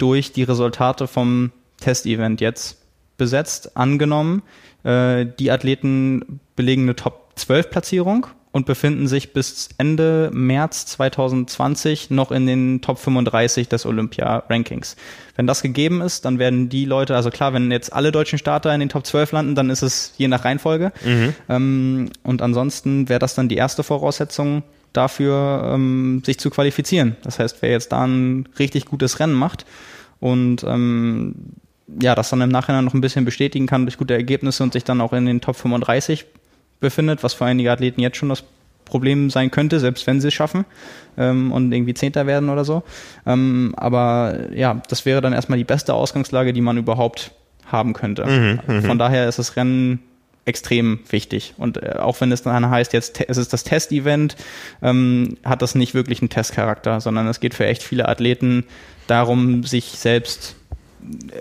durch die Resultate vom Testevent jetzt besetzt. Angenommen, äh, die Athleten belegen eine Top 12 Platzierung und befinden sich bis Ende März 2020 noch in den Top 35 des Olympia-Rankings. Wenn das gegeben ist, dann werden die Leute, also klar, wenn jetzt alle deutschen Starter in den Top 12 landen, dann ist es je nach Reihenfolge. Mhm. Ähm, und ansonsten wäre das dann die erste Voraussetzung dafür, ähm, sich zu qualifizieren. Das heißt, wer jetzt da ein richtig gutes Rennen macht und ähm, ja, das dann im Nachhinein noch ein bisschen bestätigen kann durch gute Ergebnisse und sich dann auch in den Top 35 befindet, was für einige Athleten jetzt schon das Problem sein könnte, selbst wenn sie es schaffen ähm, und irgendwie Zehnter werden oder so. Ähm, aber ja, das wäre dann erstmal die beste Ausgangslage, die man überhaupt haben könnte. Mhm, mhm. Von daher ist das Rennen extrem wichtig. Und äh, auch wenn es dann heißt, jetzt es ist das Testevent, ähm, hat das nicht wirklich einen Testcharakter, sondern es geht für echt viele Athleten darum, sich selbst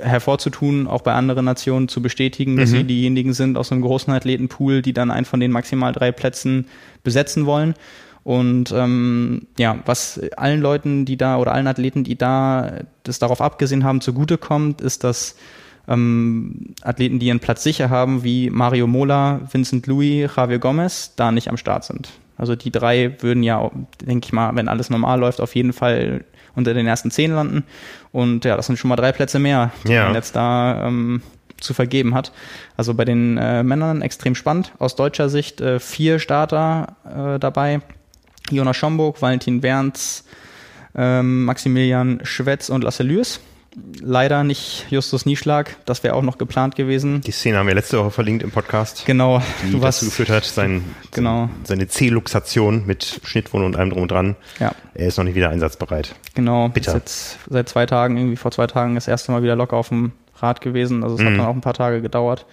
hervorzutun, auch bei anderen Nationen zu bestätigen, dass mhm. sie diejenigen sind aus einem großen Athletenpool, die dann einen von den maximal drei Plätzen besetzen wollen. Und ähm, ja, was allen Leuten, die da oder allen Athleten, die da das darauf abgesehen haben, zugutekommt, ist, dass ähm, Athleten, die ihren Platz sicher haben, wie Mario Mola, Vincent Louis, Javier Gomez, da nicht am Start sind. Also die drei würden ja, denke ich mal, wenn alles normal läuft, auf jeden Fall unter den ersten zehn landen. Und ja, das sind schon mal drei Plätze mehr, die ja. man jetzt da ähm, zu vergeben hat. Also bei den äh, Männern extrem spannend. Aus deutscher Sicht äh, vier Starter äh, dabei. Jonas Schomburg, Valentin Wernz, ähm, Maximilian Schwetz und Lasse Lürs leider nicht Justus Nieschlag. Das wäre auch noch geplant gewesen. Die Szene haben wir letzte Woche verlinkt im Podcast. Genau. Die du dazu geführt hat, sein, genau. seine C-Luxation mit Schnittwunde und allem drum und dran. Ja. Er ist noch nicht wieder einsatzbereit. Genau. Bitter. Ist jetzt seit zwei Tagen, irgendwie vor zwei Tagen, das erste Mal wieder locker auf dem Rad gewesen. Also es mhm. hat dann auch ein paar Tage gedauert.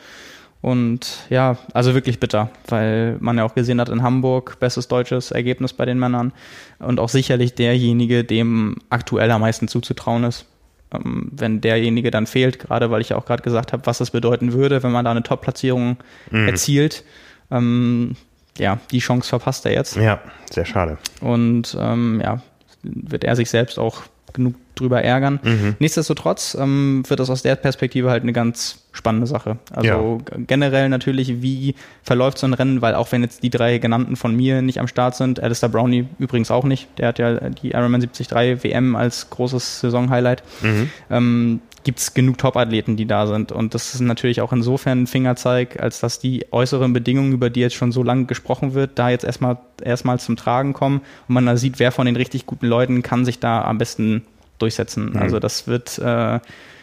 Und ja, also wirklich bitter, weil man ja auch gesehen hat in Hamburg, bestes deutsches Ergebnis bei den Männern und auch sicherlich derjenige, dem aktuell am meisten zuzutrauen ist wenn derjenige dann fehlt, gerade weil ich ja auch gerade gesagt habe, was das bedeuten würde, wenn man da eine Top-Platzierung mhm. erzielt. Ähm, ja, die Chance verpasst er jetzt. Ja, sehr schade. Und ähm, ja, wird er sich selbst auch genug drüber ärgern. Mhm. Nichtsdestotrotz ähm, wird das aus der Perspektive halt eine ganz spannende Sache. Also ja. generell natürlich, wie verläuft so ein Rennen, weil auch wenn jetzt die drei genannten von mir nicht am Start sind, Alistair Brownie übrigens auch nicht, der hat ja die Ironman 73 WM als großes Saisonhighlight, mhm. ähm, gibt es genug Top-Athleten, die da sind. Und das ist natürlich auch insofern ein Fingerzeig, als dass die äußeren Bedingungen, über die jetzt schon so lange gesprochen wird, da jetzt erstmal erstmal zum Tragen kommen und man da sieht, wer von den richtig guten Leuten kann sich da am besten durchsetzen. Mhm. Also das wird äh,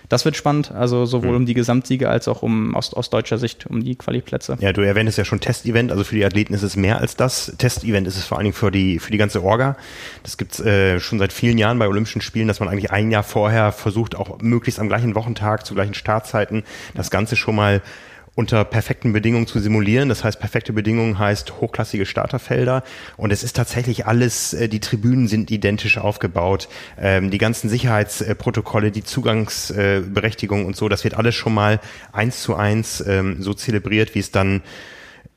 das wird spannend, also sowohl mhm. um die Gesamtsiege als auch um aus, aus deutscher Sicht um die Qualiplätze. Ja, du erwähntest ja schon Testevent, also für die Athleten ist es mehr als das. Testevent ist es vor allen Dingen für die für die ganze Orga. Das gibt's äh, schon seit vielen Jahren bei Olympischen Spielen, dass man eigentlich ein Jahr vorher versucht, auch möglichst am gleichen Wochentag zu gleichen Startzeiten das Ganze schon mal unter perfekten Bedingungen zu simulieren. Das heißt, perfekte Bedingungen heißt hochklassige Starterfelder. Und es ist tatsächlich alles, äh, die Tribünen sind identisch aufgebaut. Ähm, die ganzen Sicherheitsprotokolle, die Zugangsberechtigung und so, das wird alles schon mal eins zu eins ähm, so zelebriert, wie es dann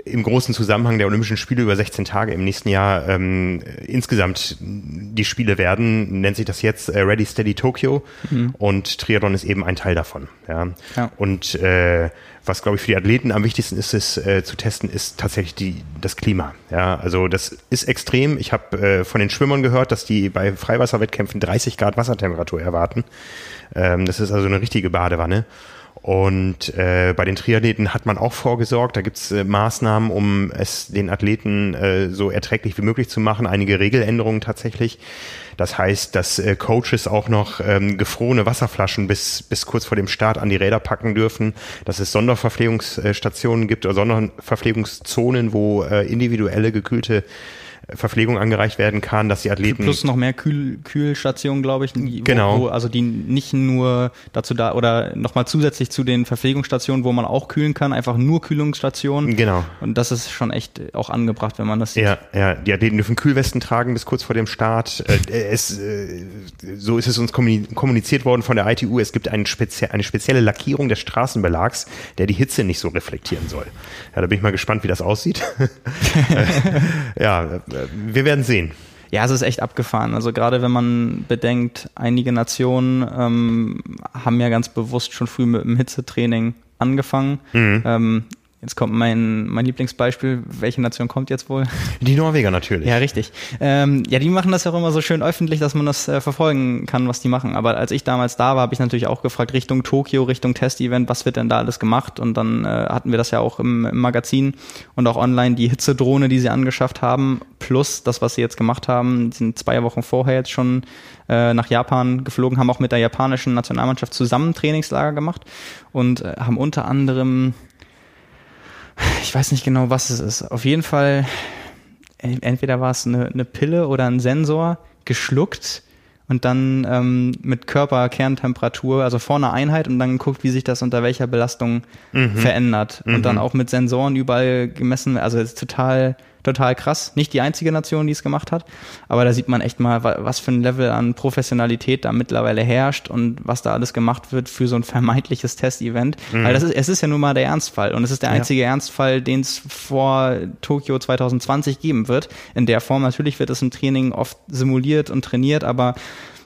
im großen Zusammenhang der Olympischen Spiele über 16 Tage im nächsten Jahr ähm, insgesamt die Spiele werden, nennt sich das jetzt äh, Ready Steady Tokyo mhm. und Triathlon ist eben ein Teil davon. Ja. ja. Und äh, was glaube ich für die Athleten am wichtigsten ist, es äh, zu testen, ist tatsächlich die, das Klima. Ja, also das ist extrem. Ich habe äh, von den Schwimmern gehört, dass die bei Freiwasserwettkämpfen 30 Grad Wassertemperatur erwarten. Ähm, das ist also eine richtige Badewanne. Und äh, bei den Triathleten hat man auch vorgesorgt. Da gibt's äh, Maßnahmen, um es den Athleten äh, so erträglich wie möglich zu machen. Einige Regeländerungen tatsächlich. Das heißt, dass äh, Coaches auch noch ähm, gefrorene Wasserflaschen bis, bis kurz vor dem Start an die Räder packen dürfen. Dass es Sonderverpflegungsstationen gibt oder Sonderverpflegungszonen, wo äh, individuelle gekühlte Verpflegung angereicht werden kann, dass die Athleten. Plus noch mehr Kühl Kühlstationen, glaube ich. Wo, genau. Wo, also die nicht nur dazu da oder nochmal zusätzlich zu den Verpflegungsstationen, wo man auch kühlen kann, einfach nur Kühlungsstationen. Genau. Und das ist schon echt auch angebracht, wenn man das sieht. Ja, ja. Die Athleten dürfen Kühlwesten tragen bis kurz vor dem Start. Äh, es, äh, so ist es uns kommuniziert worden von der ITU. Es gibt eine, spezie eine spezielle Lackierung des Straßenbelags, der die Hitze nicht so reflektieren soll. Ja, da bin ich mal gespannt, wie das aussieht. ja, wir werden sehen. Ja, es ist echt abgefahren. Also gerade wenn man bedenkt, einige Nationen ähm, haben ja ganz bewusst schon früh mit dem Hitzetraining angefangen. Mhm. Ähm, Jetzt kommt mein, mein Lieblingsbeispiel. Welche Nation kommt jetzt wohl? Die Norweger natürlich. Ja, richtig. Ähm, ja, die machen das ja auch immer so schön öffentlich, dass man das äh, verfolgen kann, was die machen. Aber als ich damals da war, habe ich natürlich auch gefragt, Richtung Tokio, Richtung Test-Event, was wird denn da alles gemacht? Und dann äh, hatten wir das ja auch im, im Magazin und auch online, die Hitzedrohne, die sie angeschafft haben, plus das, was sie jetzt gemacht haben. Die sind zwei Wochen vorher jetzt schon äh, nach Japan geflogen, haben auch mit der japanischen Nationalmannschaft zusammen Trainingslager gemacht und äh, haben unter anderem ich weiß nicht genau, was es ist. Auf jeden Fall, entweder war es eine, eine Pille oder ein Sensor, geschluckt und dann ähm, mit Körperkerntemperatur, also vor einer Einheit und dann guckt, wie sich das unter welcher Belastung mhm. verändert. Und mhm. dann auch mit Sensoren überall gemessen. Also es ist total total krass. Nicht die einzige Nation, die es gemacht hat, aber da sieht man echt mal, was für ein Level an Professionalität da mittlerweile herrscht und was da alles gemacht wird für so ein vermeintliches Testevent. Mhm. Weil das ist, es ist ja nun mal der Ernstfall und es ist der einzige ja. Ernstfall, den es vor Tokio 2020 geben wird. In der Form natürlich wird es im Training oft simuliert und trainiert, aber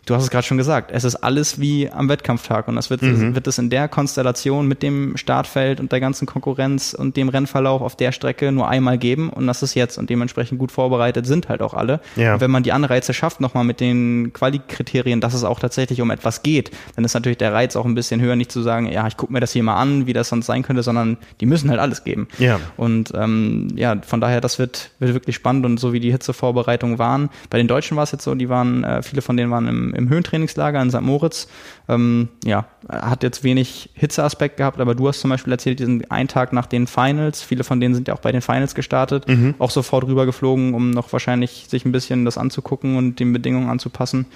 du hast es gerade schon gesagt, es ist alles wie am Wettkampftag und das wird, mhm. wird es in der Konstellation mit dem Startfeld und der ganzen Konkurrenz und dem Rennverlauf auf der Strecke nur einmal geben und das ist jetzt und dementsprechend gut vorbereitet sind halt auch alle. Ja. Und wenn man die Anreize schafft, nochmal mit den Quali-Kriterien, dass es auch tatsächlich um etwas geht, dann ist natürlich der Reiz auch ein bisschen höher, nicht zu sagen, ja, ich gucke mir das hier mal an, wie das sonst sein könnte, sondern die müssen halt alles geben. Ja. Und ähm, ja, von daher, das wird, wird wirklich spannend und so wie die Hitzevorbereitungen waren. Bei den Deutschen war es jetzt so, die waren, äh, viele von denen waren im im, Höhentrainingslager in St. Moritz. Ähm, ja, hat jetzt wenig Hitzeaspekt gehabt, aber du hast zum Beispiel erzählt, diesen einen Tag nach den Finals, viele von denen sind ja auch bei den Finals gestartet, mhm. auch sofort rübergeflogen, um noch wahrscheinlich sich ein bisschen das anzugucken und den Bedingungen anzupassen.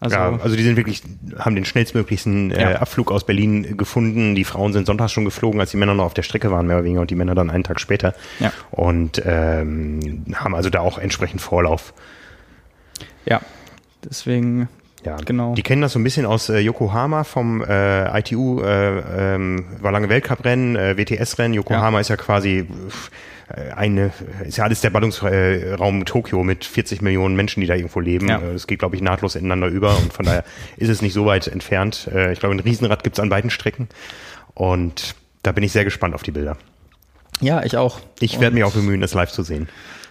Also, ja, also die sind wirklich, haben den schnellstmöglichsten äh, ja. Abflug aus Berlin gefunden. Die Frauen sind sonntags schon geflogen, als die Männer noch auf der Strecke waren, mehr oder weniger, und die Männer dann einen Tag später. Ja. Und ähm, haben also da auch entsprechend Vorlauf. Ja, deswegen ja, genau. Die kennen das so ein bisschen aus äh, Yokohama vom äh, ITU, äh, ähm, war lange Weltcuprennen, äh, WTS-Rennen. Yokohama ja. ist ja quasi äh, eine, ist ja alles der Ballungsraum Tokio mit 40 Millionen Menschen, die da irgendwo leben. Ja. Äh, das geht, glaube ich, nahtlos ineinander über und von daher ist es nicht so weit entfernt. Äh, ich glaube, ein Riesenrad gibt's an beiden Strecken und da bin ich sehr gespannt auf die Bilder. Ja, ich auch. Ich werde mich auch bemühen, das live zu sehen.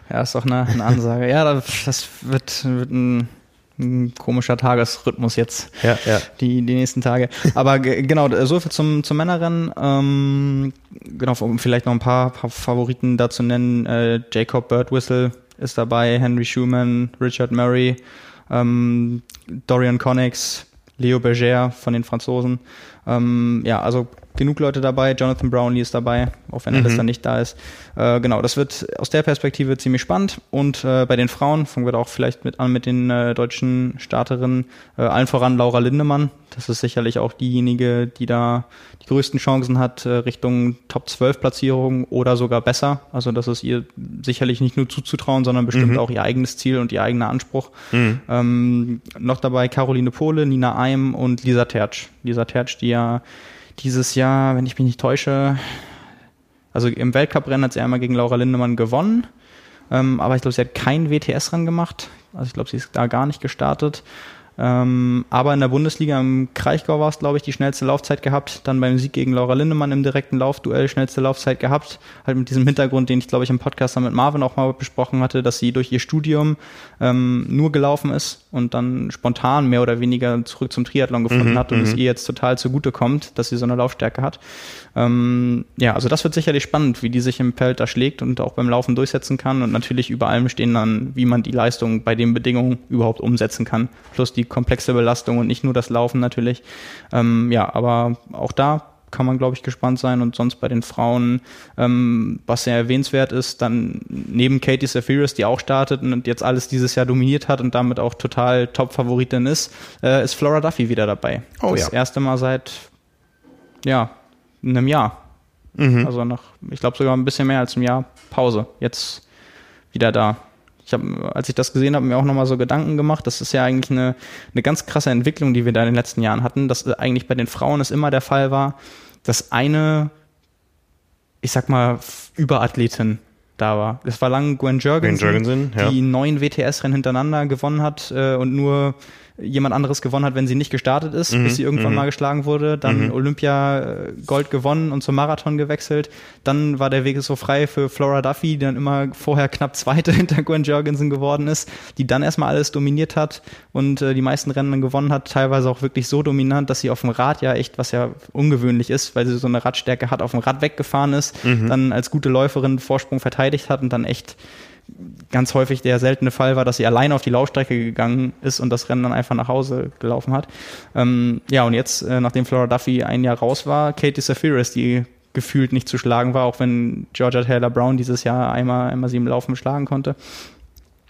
Ja, ist doch eine, eine Ansage. ja, das wird, wird ein ein komischer Tagesrhythmus jetzt. Ja, ja. Die, die nächsten Tage. Aber genau, so viel zum, zum Männerrennen. Ähm, genau, um vielleicht noch ein paar, paar Favoriten dazu nennen. Äh, Jacob Birdwhistle ist dabei, Henry Schumann, Richard Murray, ähm, Dorian Connex, Leo Berger von den Franzosen. Ähm, ja, also genug Leute dabei. Jonathan Brownlee ist dabei, auch wenn mhm. er nicht da ist. Äh, genau, das wird aus der Perspektive ziemlich spannend. Und äh, bei den Frauen fangen wir da auch vielleicht mit an mit den äh, deutschen Starterinnen. Äh, allen voran Laura Lindemann. Das ist sicherlich auch diejenige, die da die größten Chancen hat äh, Richtung Top 12 Platzierung oder sogar besser. Also das ist ihr sicherlich nicht nur zuzutrauen, sondern bestimmt mhm. auch ihr eigenes Ziel und ihr eigener Anspruch. Mhm. Ähm, noch dabei Caroline Pohle, Nina Eim und Lisa Tertsch. Lisa Tertsch, die ja dieses Jahr, wenn ich mich nicht täusche, also im Weltcuprennen hat sie einmal gegen Laura Lindemann gewonnen, ähm, aber ich glaube, sie hat kein WTS-Rennen gemacht. Also ich glaube, sie ist da gar nicht gestartet. Ähm, aber in der Bundesliga im Kraichgau war es, glaube ich, die schnellste Laufzeit gehabt. Dann beim Sieg gegen Laura Lindemann im direkten Laufduell schnellste Laufzeit gehabt. Halt mit diesem Hintergrund, den ich, glaube ich, im Podcast dann mit Marvin auch mal besprochen hatte, dass sie durch ihr Studium ähm, nur gelaufen ist und dann spontan mehr oder weniger zurück zum Triathlon gefunden mhm, hat und es mhm. ihr jetzt total zugute kommt, dass sie so eine Laufstärke hat. Ähm, ja, also das wird sicherlich spannend, wie die sich im Feld da schlägt und auch beim Laufen durchsetzen kann. Und natürlich über allem stehen dann, wie man die Leistung bei den Bedingungen überhaupt umsetzen kann. Plus die komplexe Belastung und nicht nur das Laufen natürlich. Ähm, ja, aber auch da kann man, glaube ich, gespannt sein. Und sonst bei den Frauen, ähm, was sehr erwähnenswert ist, dann neben Katie Zafiris, die auch startet und jetzt alles dieses Jahr dominiert hat und damit auch total Top-Favoritin ist, äh, ist Flora Duffy wieder dabei. Oh, das ja. erste Mal seit, ja, einem Jahr. Mhm. Also nach, ich glaube sogar ein bisschen mehr als einem Jahr Pause. Jetzt wieder da. Ich habe, als ich das gesehen habe, mir auch nochmal so Gedanken gemacht. Das ist ja eigentlich eine, eine ganz krasse Entwicklung, die wir da in den letzten Jahren hatten, dass eigentlich bei den Frauen es immer der Fall war, dass eine, ich sag mal, Überathletin da war. Es war lang Gwen Jurgensen, Gwen Jurgensen ja. die neun WTS-Rennen hintereinander gewonnen hat äh, und nur jemand anderes gewonnen hat, wenn sie nicht gestartet ist, mhm. bis sie irgendwann mhm. mal geschlagen wurde. Dann mhm. Olympia äh, Gold gewonnen und zum Marathon gewechselt. Dann war der Weg so frei für Flora Duffy, die dann immer vorher knapp Zweite hinter Gwen Jorgensen geworden ist, die dann erstmal alles dominiert hat und äh, die meisten Rennen gewonnen hat, teilweise auch wirklich so dominant, dass sie auf dem Rad ja echt, was ja ungewöhnlich ist, weil sie so eine Radstärke hat, auf dem Rad weggefahren ist, mhm. dann als gute Läuferin Vorsprung verteidigt hat und dann echt ganz häufig der seltene Fall war, dass sie alleine auf die Laufstrecke gegangen ist und das Rennen dann einfach nach Hause gelaufen hat. Ähm, ja, und jetzt, äh, nachdem Flora Duffy ein Jahr raus war, Katie Safiris, die gefühlt nicht zu schlagen war, auch wenn Georgia Taylor Brown dieses Jahr einmal, einmal sie im Laufen schlagen konnte.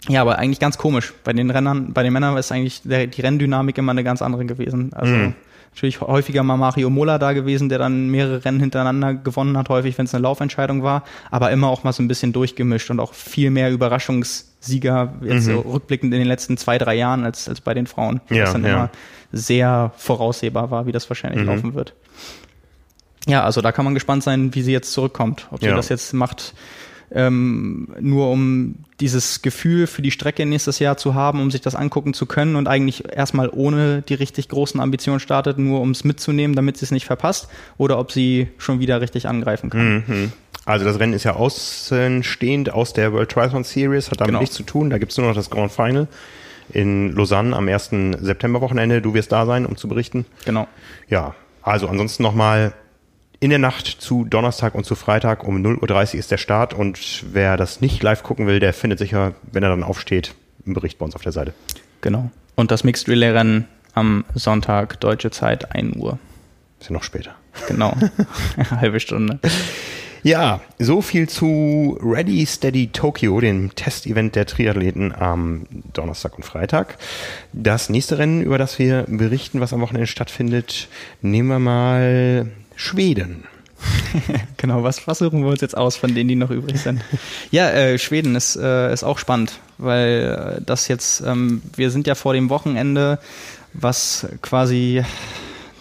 Ja, aber eigentlich ganz komisch. Bei den Rennern, bei den Männern ist eigentlich der, die Renndynamik immer eine ganz andere gewesen. Also mhm natürlich häufiger mal Mario Mola da gewesen, der dann mehrere Rennen hintereinander gewonnen hat, häufig, wenn es eine Laufentscheidung war, aber immer auch mal so ein bisschen durchgemischt und auch viel mehr Überraschungssieger jetzt mhm. so rückblickend in den letzten zwei, drei Jahren als, als bei den Frauen. Ja, was dann ja. immer sehr voraussehbar war, wie das wahrscheinlich mhm. laufen wird. Ja, also da kann man gespannt sein, wie sie jetzt zurückkommt. Ob sie ja. das jetzt macht, ähm, nur um dieses Gefühl für die Strecke nächstes Jahr zu haben, um sich das angucken zu können und eigentlich erstmal ohne die richtig großen Ambitionen startet, nur um es mitzunehmen, damit sie es nicht verpasst, oder ob sie schon wieder richtig angreifen kann. Mhm. Also das Rennen ist ja außenstehend aus der World Triathlon Series, hat damit genau. nichts zu tun. Da gibt es nur noch das Grand Final in Lausanne am 1. September-Wochenende. Du wirst da sein, um zu berichten. Genau. Ja, also ansonsten nochmal in der Nacht zu Donnerstag und zu Freitag um 0.30 Uhr ist der Start und wer das nicht live gucken will, der findet sicher, wenn er dann aufsteht, einen Bericht bei uns auf der Seite. Genau. Und das Mixed Relay Rennen am Sonntag, deutsche Zeit, 1 Uhr. Ist ja noch später. Genau. Eine halbe Stunde. Ja, so viel zu Ready Steady Tokyo, dem Testevent der Triathleten am Donnerstag und Freitag. Das nächste Rennen, über das wir berichten, was am Wochenende stattfindet, nehmen wir mal Schweden. genau, was, was suchen wir uns jetzt aus von denen, die noch übrig sind? ja, äh, Schweden ist, äh, ist auch spannend, weil äh, das jetzt, ähm, wir sind ja vor dem Wochenende, was quasi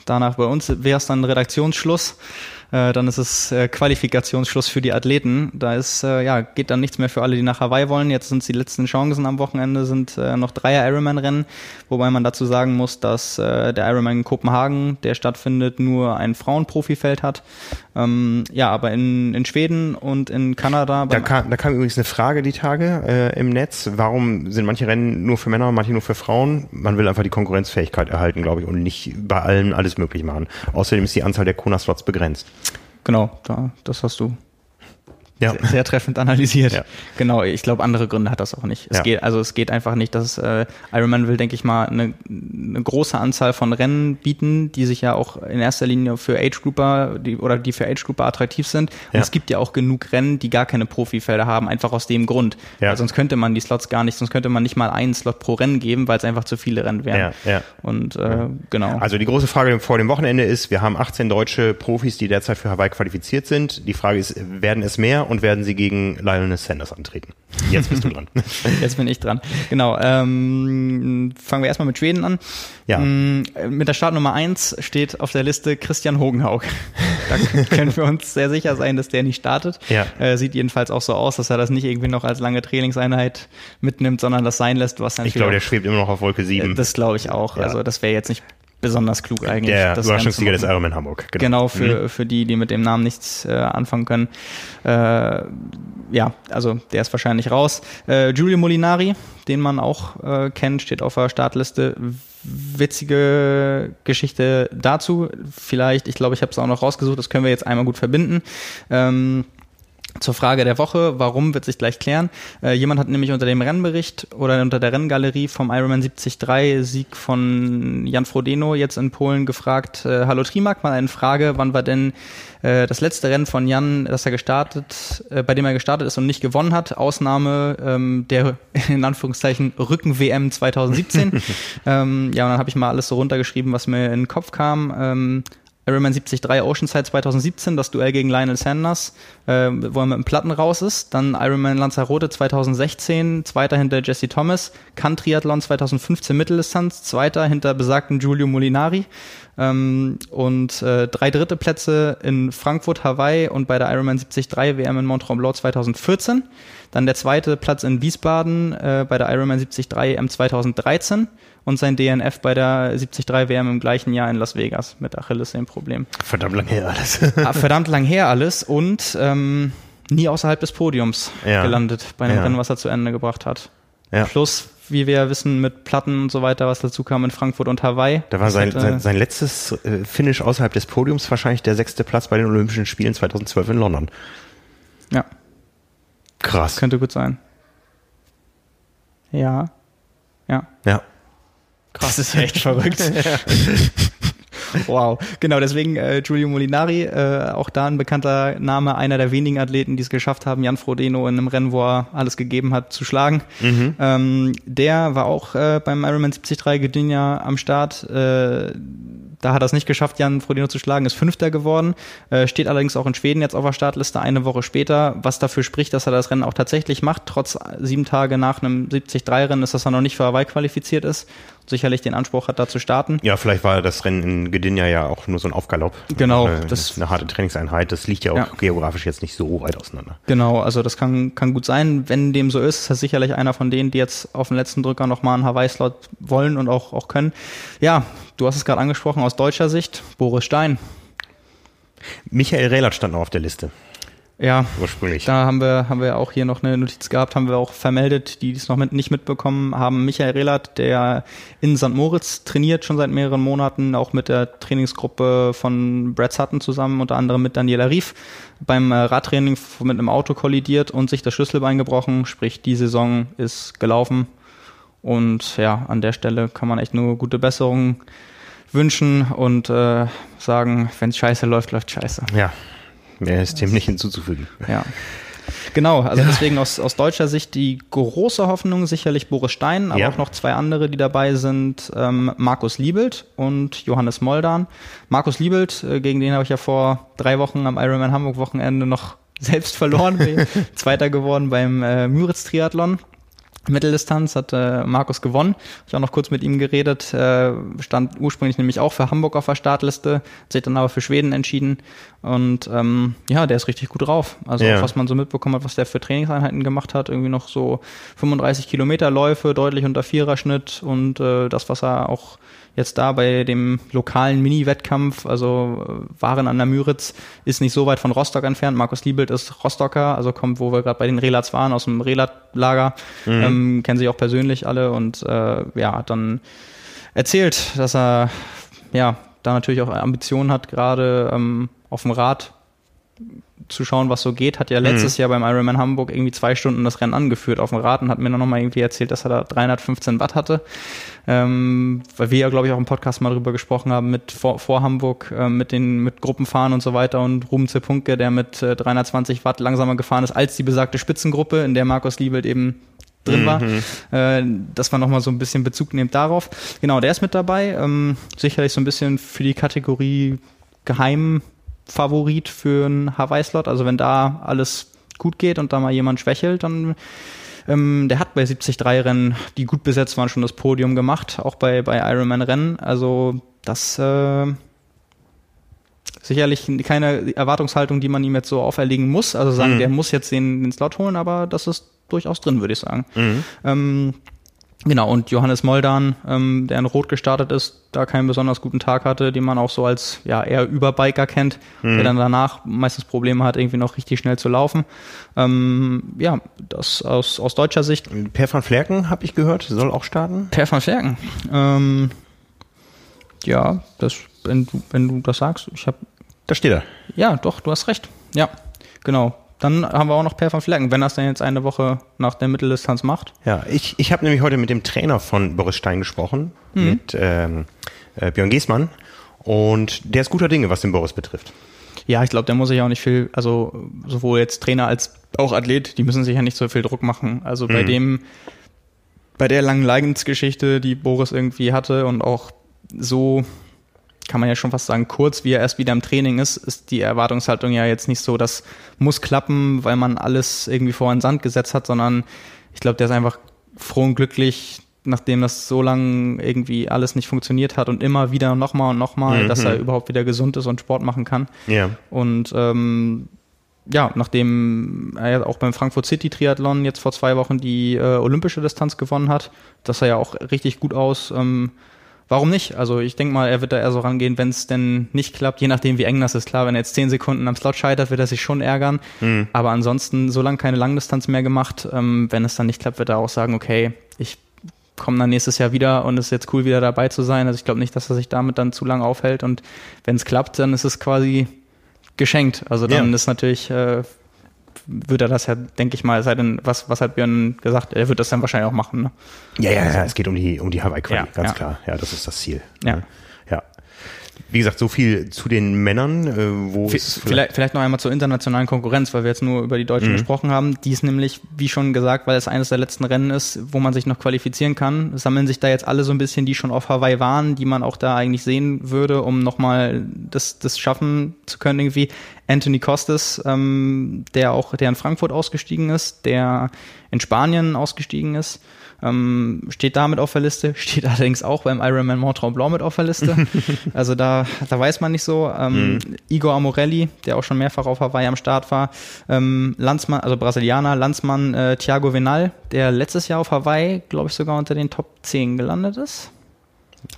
danach bei uns wäre es dann Redaktionsschluss äh, dann ist es äh, Qualifikationsschluss für die Athleten. Da ist, äh, ja, geht dann nichts mehr für alle, die nach Hawaii wollen. Jetzt sind die letzten Chancen am Wochenende, sind äh, noch Dreier Ironman-Rennen, wobei man dazu sagen muss, dass äh, der Ironman in Kopenhagen, der stattfindet, nur ein Frauenprofifeld hat. Ähm, ja, aber in, in Schweden und in Kanada. Da kam, da kam übrigens eine Frage die Tage äh, im Netz. Warum sind manche Rennen nur für Männer, manche nur für Frauen? Man will einfach die Konkurrenzfähigkeit erhalten, glaube ich, und nicht bei allen alles möglich machen. Außerdem ist die Anzahl der Kona-Slots begrenzt. Genau, da, das hast du ja. sehr, sehr, treffend analysiert. Ja. Genau, ich glaube, andere Gründe hat das auch nicht. Es ja. geht, also es geht einfach nicht, dass äh, Ironman will, denke ich mal, eine, eine große Anzahl von Rennen bieten, die sich ja auch in erster Linie für Age Grouper die, oder die für Age Grouper attraktiv sind. Und es gibt ja auch genug Rennen, die gar keine Profifelder haben, einfach aus dem Grund. Ja. Weil sonst könnte man die Slots gar nicht, sonst könnte man nicht mal einen Slot pro Rennen geben, weil es einfach zu viele Rennen wären. Ja, ja. Und äh, genau. Also die große Frage vor dem Wochenende ist, wir haben 18 deutsche Profis, die derzeit für Hawaii qualifiziert sind. Die Frage ist, werden es mehr? Und werden sie gegen Lionel Sanders antreten. Jetzt bist du dran. Jetzt bin ich dran. Genau. Ähm, fangen wir erstmal mit Schweden an. Ja. Mm, mit der Startnummer eins steht auf der Liste Christian Hogenhaug. Da können wir uns sehr sicher sein, dass der nicht startet. Ja. Äh, sieht jedenfalls auch so aus, dass er das nicht irgendwie noch als lange Trainingseinheit mitnimmt, sondern das sein lässt, was Ich glaube, der schwebt immer noch auf Wolke 7. Äh, das glaube ich auch. Ja. Also das wäre jetzt nicht besonders klug eigentlich. Der Überraschungssieger des Ironman Hamburg. Genau, genau für, mhm. für die, die mit dem Namen nichts äh, anfangen können. Äh, ja, also der ist wahrscheinlich raus. Äh, Giulio Molinari, den man auch äh, kennt, steht auf der Startliste. Witzige Geschichte dazu. Vielleicht, ich glaube, ich habe es auch noch rausgesucht, das können wir jetzt einmal gut verbinden. Ähm, zur Frage der Woche, warum, wird sich gleich klären. Äh, jemand hat nämlich unter dem Rennbericht oder unter der Renngalerie vom Ironman 73 Sieg von Jan Frodeno jetzt in Polen gefragt, äh, hallo Trimark, mal eine Frage, wann war denn äh, das letzte Rennen von Jan, das er gestartet, äh, bei dem er gestartet ist und nicht gewonnen hat, Ausnahme ähm, der in Anführungszeichen Rücken-WM 2017. ähm, ja, und dann habe ich mal alles so runtergeschrieben, was mir in den Kopf kam. Ähm, Ironman 73 Oceanside 2017, das Duell gegen Lionel Sanders, äh, wo er mit dem Platten raus ist. Dann Ironman Lanzarote 2016, zweiter hinter Jesse Thomas. Kann Triathlon 2015 Mitteldistanz, zweiter hinter besagten Giulio Molinari. Ähm, und äh, drei dritte Plätze in Frankfurt, Hawaii und bei der Ironman 73 WM in Mont Tremblant 2014. Dann der zweite Platz in Wiesbaden äh, bei der Ironman 73 M 2013 und sein DNF bei der 73 WM im gleichen Jahr in Las Vegas mit Achillessehnenproblem. Verdammt lang her alles. Ah, verdammt lang her alles und ähm, nie außerhalb des Podiums ja. gelandet bei einem ja. Rennen, was er zu Ende gebracht hat. Ja. Plus, wie wir ja wissen, mit Platten und so weiter, was dazu kam in Frankfurt und Hawaii. Da war sein, sein, sein letztes äh, Finish außerhalb des Podiums wahrscheinlich der sechste Platz bei den Olympischen Spielen 2012 in London. Ja. Krass. Könnte gut sein. Ja. Ja. Ja. Krass. Das ist echt verrückt. Wow, genau, deswegen äh, Giulio Molinari, äh, auch da ein bekannter Name, einer der wenigen Athleten, die es geschafft haben, Jan Frodeno in einem Rennen, wo er alles gegeben hat, zu schlagen. Mhm. Ähm, der war auch äh, beim Ironman 73 Gdynia am Start. Äh, da hat er es nicht geschafft, Jan Frodeno zu schlagen, ist Fünfter geworden, äh, steht allerdings auch in Schweden jetzt auf der Startliste eine Woche später, was dafür spricht, dass er das Rennen auch tatsächlich macht. Trotz sieben Tage nach einem 73-Rennen ist, dass er noch nicht für Hawaii qualifiziert ist sicherlich den Anspruch hat, da zu starten. Ja, vielleicht war das Rennen in Gdynia ja auch nur so ein Aufgalopp. Genau. Eine, das ist eine harte Trainingseinheit. Das liegt ja auch ja. geografisch jetzt nicht so weit auseinander. Genau, also das kann, kann gut sein. Wenn dem so ist, ist er sicherlich einer von denen, die jetzt auf den letzten Drücker nochmal einen Hawaii-Slot wollen und auch, auch können. Ja, du hast es gerade angesprochen, aus deutscher Sicht, Boris Stein. Michael Rehlert stand noch auf der Liste. Ja, ursprünglich. Da haben wir, haben wir auch hier noch eine Notiz gehabt, haben wir auch vermeldet, die es noch mit, nicht mitbekommen haben. Michael Rehlert, der in St. Moritz trainiert, schon seit mehreren Monaten, auch mit der Trainingsgruppe von Brad Sutton zusammen, unter anderem mit Daniela Rief, beim äh, Radtraining mit einem Auto kollidiert und sich das Schlüsselbein gebrochen, sprich die Saison ist gelaufen. Und ja, an der Stelle kann man echt nur gute Besserungen wünschen und äh, sagen, wenn es scheiße läuft, läuft scheiße. Ja, Mehr ist dem nicht hinzuzufügen. Ja. Genau, also ja. deswegen aus, aus deutscher Sicht die große Hoffnung sicherlich Boris Stein, aber ja. auch noch zwei andere, die dabei sind, ähm, Markus Liebelt und Johannes Moldan. Markus Liebelt, äh, gegen den habe ich ja vor drei Wochen am Ironman Hamburg Wochenende noch selbst verloren, Zweiter geworden beim äh, Müritz Triathlon. Mitteldistanz hat äh, Markus gewonnen. Ich auch noch kurz mit ihm geredet. Äh, stand ursprünglich nämlich auch für Hamburg auf der Startliste, hat sich dann aber für Schweden entschieden. Und ähm, ja, der ist richtig gut drauf. Also ja. was man so mitbekommen hat, was der für Trainingseinheiten gemacht hat, irgendwie noch so 35 Kilometer Läufe, deutlich unter Viererschnitt und äh, das, was er auch jetzt da bei dem lokalen Mini-Wettkampf, also äh, Waren an der Müritz, ist nicht so weit von Rostock entfernt. Markus Liebelt ist Rostocker, also kommt, wo wir gerade bei den Relats waren, aus dem Relat-Lager, mhm. ähm, kennen sich auch persönlich alle und äh, ja, hat dann erzählt, dass er ja da natürlich auch Ambitionen hat, gerade ähm, auf dem Rad zu schauen, was so geht. Hat ja letztes mhm. Jahr beim Ironman Hamburg irgendwie zwei Stunden das Rennen angeführt auf dem Rad und hat mir dann nochmal irgendwie erzählt, dass er da 315 Watt hatte. Ähm, weil wir ja, glaube ich, auch im Podcast mal drüber gesprochen haben mit vor, vor Hamburg, äh, mit den mit Gruppenfahren und so weiter und Ruben Zepunke, der mit äh, 320 Watt langsamer gefahren ist als die besagte Spitzengruppe, in der Markus Liebelt eben drin war, mhm. äh, dass man nochmal so ein bisschen Bezug nimmt darauf. Genau, der ist mit dabei. Ähm, sicherlich so ein bisschen für die Kategorie geheim Favorit für einen Hawaii-Slot. Also wenn da alles gut geht und da mal jemand schwächelt, dann ähm, der hat bei 73 Rennen, die gut besetzt waren, schon das Podium gemacht, auch bei, bei Ironman-Rennen. Also das äh, sicherlich keine Erwartungshaltung, die man ihm jetzt so auferlegen muss. Also sagen, mhm. der muss jetzt den, den Slot holen, aber das ist durchaus drin, würde ich sagen. Mhm. Ähm, Genau, und Johannes Moldan, ähm, der in Rot gestartet ist, da keinen besonders guten Tag hatte, den man auch so als ja eher Überbiker kennt, mhm. der dann danach meistens Probleme hat, irgendwie noch richtig schnell zu laufen. Ähm, ja, das aus, aus deutscher Sicht. Per van Flerken, habe ich gehört, soll auch starten? Per van Flerken. Ähm, ja, das, wenn du, wenn du das sagst, ich habe. Da steht er. Ja, doch, du hast recht. Ja, genau. Dann haben wir auch noch Per van Flecken, wenn er es dann jetzt eine Woche nach der Mitteldistanz macht. Ja, ich, ich habe nämlich heute mit dem Trainer von Boris Stein gesprochen, mhm. mit ähm, äh, Björn Giesmann. Und der ist guter Dinge, was den Boris betrifft. Ja, ich glaube, der muss sich auch nicht viel, also sowohl jetzt Trainer als auch Athlet, die müssen sich ja nicht so viel Druck machen. Also bei mhm. dem, bei der langen Leidensgeschichte, die Boris irgendwie hatte und auch so kann man ja schon fast sagen, kurz, wie er erst wieder im Training ist, ist die Erwartungshaltung ja jetzt nicht so, das muss klappen, weil man alles irgendwie vor den Sand gesetzt hat, sondern ich glaube, der ist einfach froh und glücklich, nachdem das so lange irgendwie alles nicht funktioniert hat und immer wieder nochmal und nochmal, mhm. dass er überhaupt wieder gesund ist und Sport machen kann. Ja. Und ähm, ja, nachdem er auch beim Frankfurt City Triathlon jetzt vor zwei Wochen die äh, olympische Distanz gewonnen hat, das sah ja auch richtig gut aus. Ähm, warum nicht? Also ich denke mal, er wird da eher so rangehen, wenn es denn nicht klappt, je nachdem wie eng das ist. Klar, wenn er jetzt zehn Sekunden am Slot scheitert, wird er sich schon ärgern. Mhm. Aber ansonsten, solange keine Langdistanz mehr gemacht, ähm, wenn es dann nicht klappt, wird er auch sagen, okay, ich komme dann nächstes Jahr wieder und es ist jetzt cool, wieder dabei zu sein. Also ich glaube nicht, dass er sich damit dann zu lange aufhält. Und wenn es klappt, dann ist es quasi geschenkt. Also dann ja. ist natürlich äh, wird er das ja, denke ich mal, sei denn, was, was hat Björn gesagt? Er wird das dann wahrscheinlich auch machen, ne? Ja, ja, ja, es geht um die, um die Hawaii-Quali, ja, ganz ja. klar. Ja, das ist das Ziel. Ja. Ja. Wie gesagt, so viel zu den Männern, äh, wo vielleicht, vielleicht, vielleicht noch einmal zur internationalen Konkurrenz, weil wir jetzt nur über die Deutschen mhm. gesprochen haben. Die ist nämlich, wie schon gesagt, weil es eines der letzten Rennen ist, wo man sich noch qualifizieren kann, sammeln sich da jetzt alle so ein bisschen, die schon auf Hawaii waren, die man auch da eigentlich sehen würde, um nochmal das, das schaffen zu können irgendwie. Anthony Costas, ähm, der auch, der in Frankfurt ausgestiegen ist, der in Spanien ausgestiegen ist, ähm, steht damit auf der Liste, steht allerdings auch beim Ironman Mont Tremblant mit auf der Liste. also da, da weiß man nicht so. Ähm, mhm. Igor Amorelli, der auch schon mehrfach auf Hawaii am Start war, ähm, Landsmann, also Brasilianer, Landsmann äh, Thiago Venal, der letztes Jahr auf Hawaii, glaube ich, sogar unter den Top 10 gelandet ist.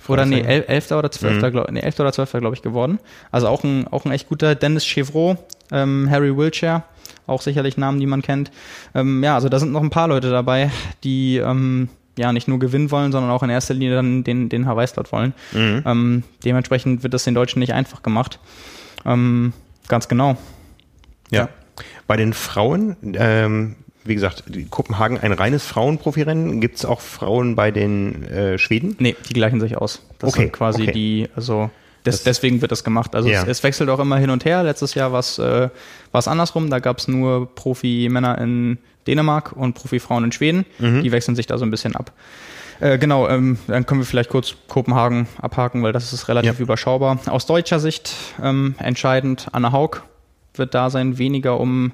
Oder nee, El Elfter oder Zwölfter, mhm. glaube nee, Elfter oder Zwölfter, glaube ich, geworden. Also auch ein, auch ein echt guter Dennis Chevreau, ähm, Harry Wiltshire, auch sicherlich Namen, die man kennt. Ähm, ja, also da sind noch ein paar Leute dabei, die ähm, ja nicht nur gewinnen wollen, sondern auch in erster Linie dann den, den Hawaii-Slot wollen. Mhm. Ähm, dementsprechend wird das den Deutschen nicht einfach gemacht. Ähm, ganz genau. Ja. ja. Bei den Frauen, ähm, wie gesagt, Kopenhagen ein reines Frauenprofirennen. Gibt es auch Frauen bei den äh, Schweden? Nee, die gleichen sich aus. Das okay, sind quasi okay. die, also das, deswegen wird das gemacht. Also ja. es, es, wechselt auch immer hin und her. Letztes Jahr war es äh, andersrum. Da gab es nur Profi-Männer in Dänemark und Profi-Frauen in Schweden. Mhm. Die wechseln sich da so ein bisschen ab. Äh, genau, ähm, dann können wir vielleicht kurz Kopenhagen abhaken, weil das ist relativ ja. überschaubar. Aus deutscher Sicht ähm, entscheidend, Anna Haug wird da sein, weniger um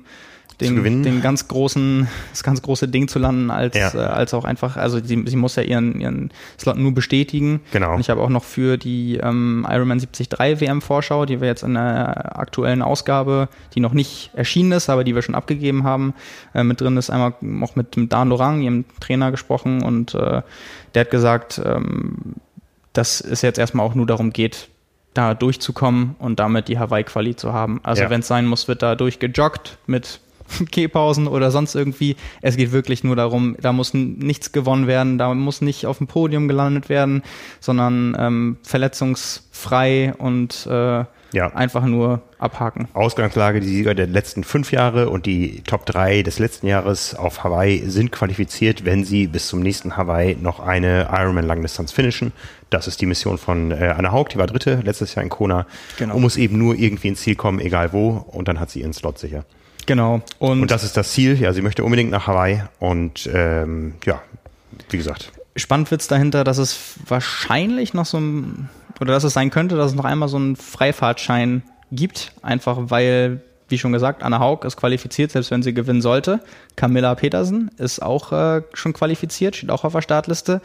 den, den ganz großen, das ganz große Ding zu landen, als, ja. äh, als auch einfach, also sie, sie muss ja ihren, ihren Slot nur bestätigen. Genau. Und ich habe auch noch für die ähm, Ironman 73 WM-Vorschau, die wir jetzt in der aktuellen Ausgabe, die noch nicht erschienen ist, aber die wir schon abgegeben haben, äh, mit drin ist einmal auch mit, mit Dan Lorang, ihrem Trainer, gesprochen und äh, der hat gesagt, ähm, dass es jetzt erstmal auch nur darum geht, da durchzukommen und damit die Hawaii-Quali zu haben. Also ja. wenn es sein muss, wird da durchgejoggt mit Gehpausen oder sonst irgendwie. Es geht wirklich nur darum, da muss nichts gewonnen werden, da muss nicht auf dem Podium gelandet werden, sondern ähm, verletzungsfrei und äh, ja. einfach nur abhaken. Ausgangslage, die Sieger der letzten fünf Jahre und die Top 3 des letzten Jahres auf Hawaii sind qualifiziert, wenn sie bis zum nächsten Hawaii noch eine Ironman-Langdistanz finishen. Das ist die Mission von äh, Anna Haug, die war dritte letztes Jahr in Kona genau. und muss eben nur irgendwie ins Ziel kommen, egal wo, und dann hat sie ihren Slot sicher. Genau. Und, und das ist das Ziel. Ja, sie möchte unbedingt nach Hawaii und ähm, ja, wie gesagt. Spannend wird's dahinter, dass es wahrscheinlich noch so ein, oder dass es sein könnte, dass es noch einmal so einen Freifahrtschein gibt, einfach weil, wie schon gesagt, Anna Haug ist qualifiziert, selbst wenn sie gewinnen sollte. Camilla Petersen ist auch äh, schon qualifiziert, steht auch auf der Startliste.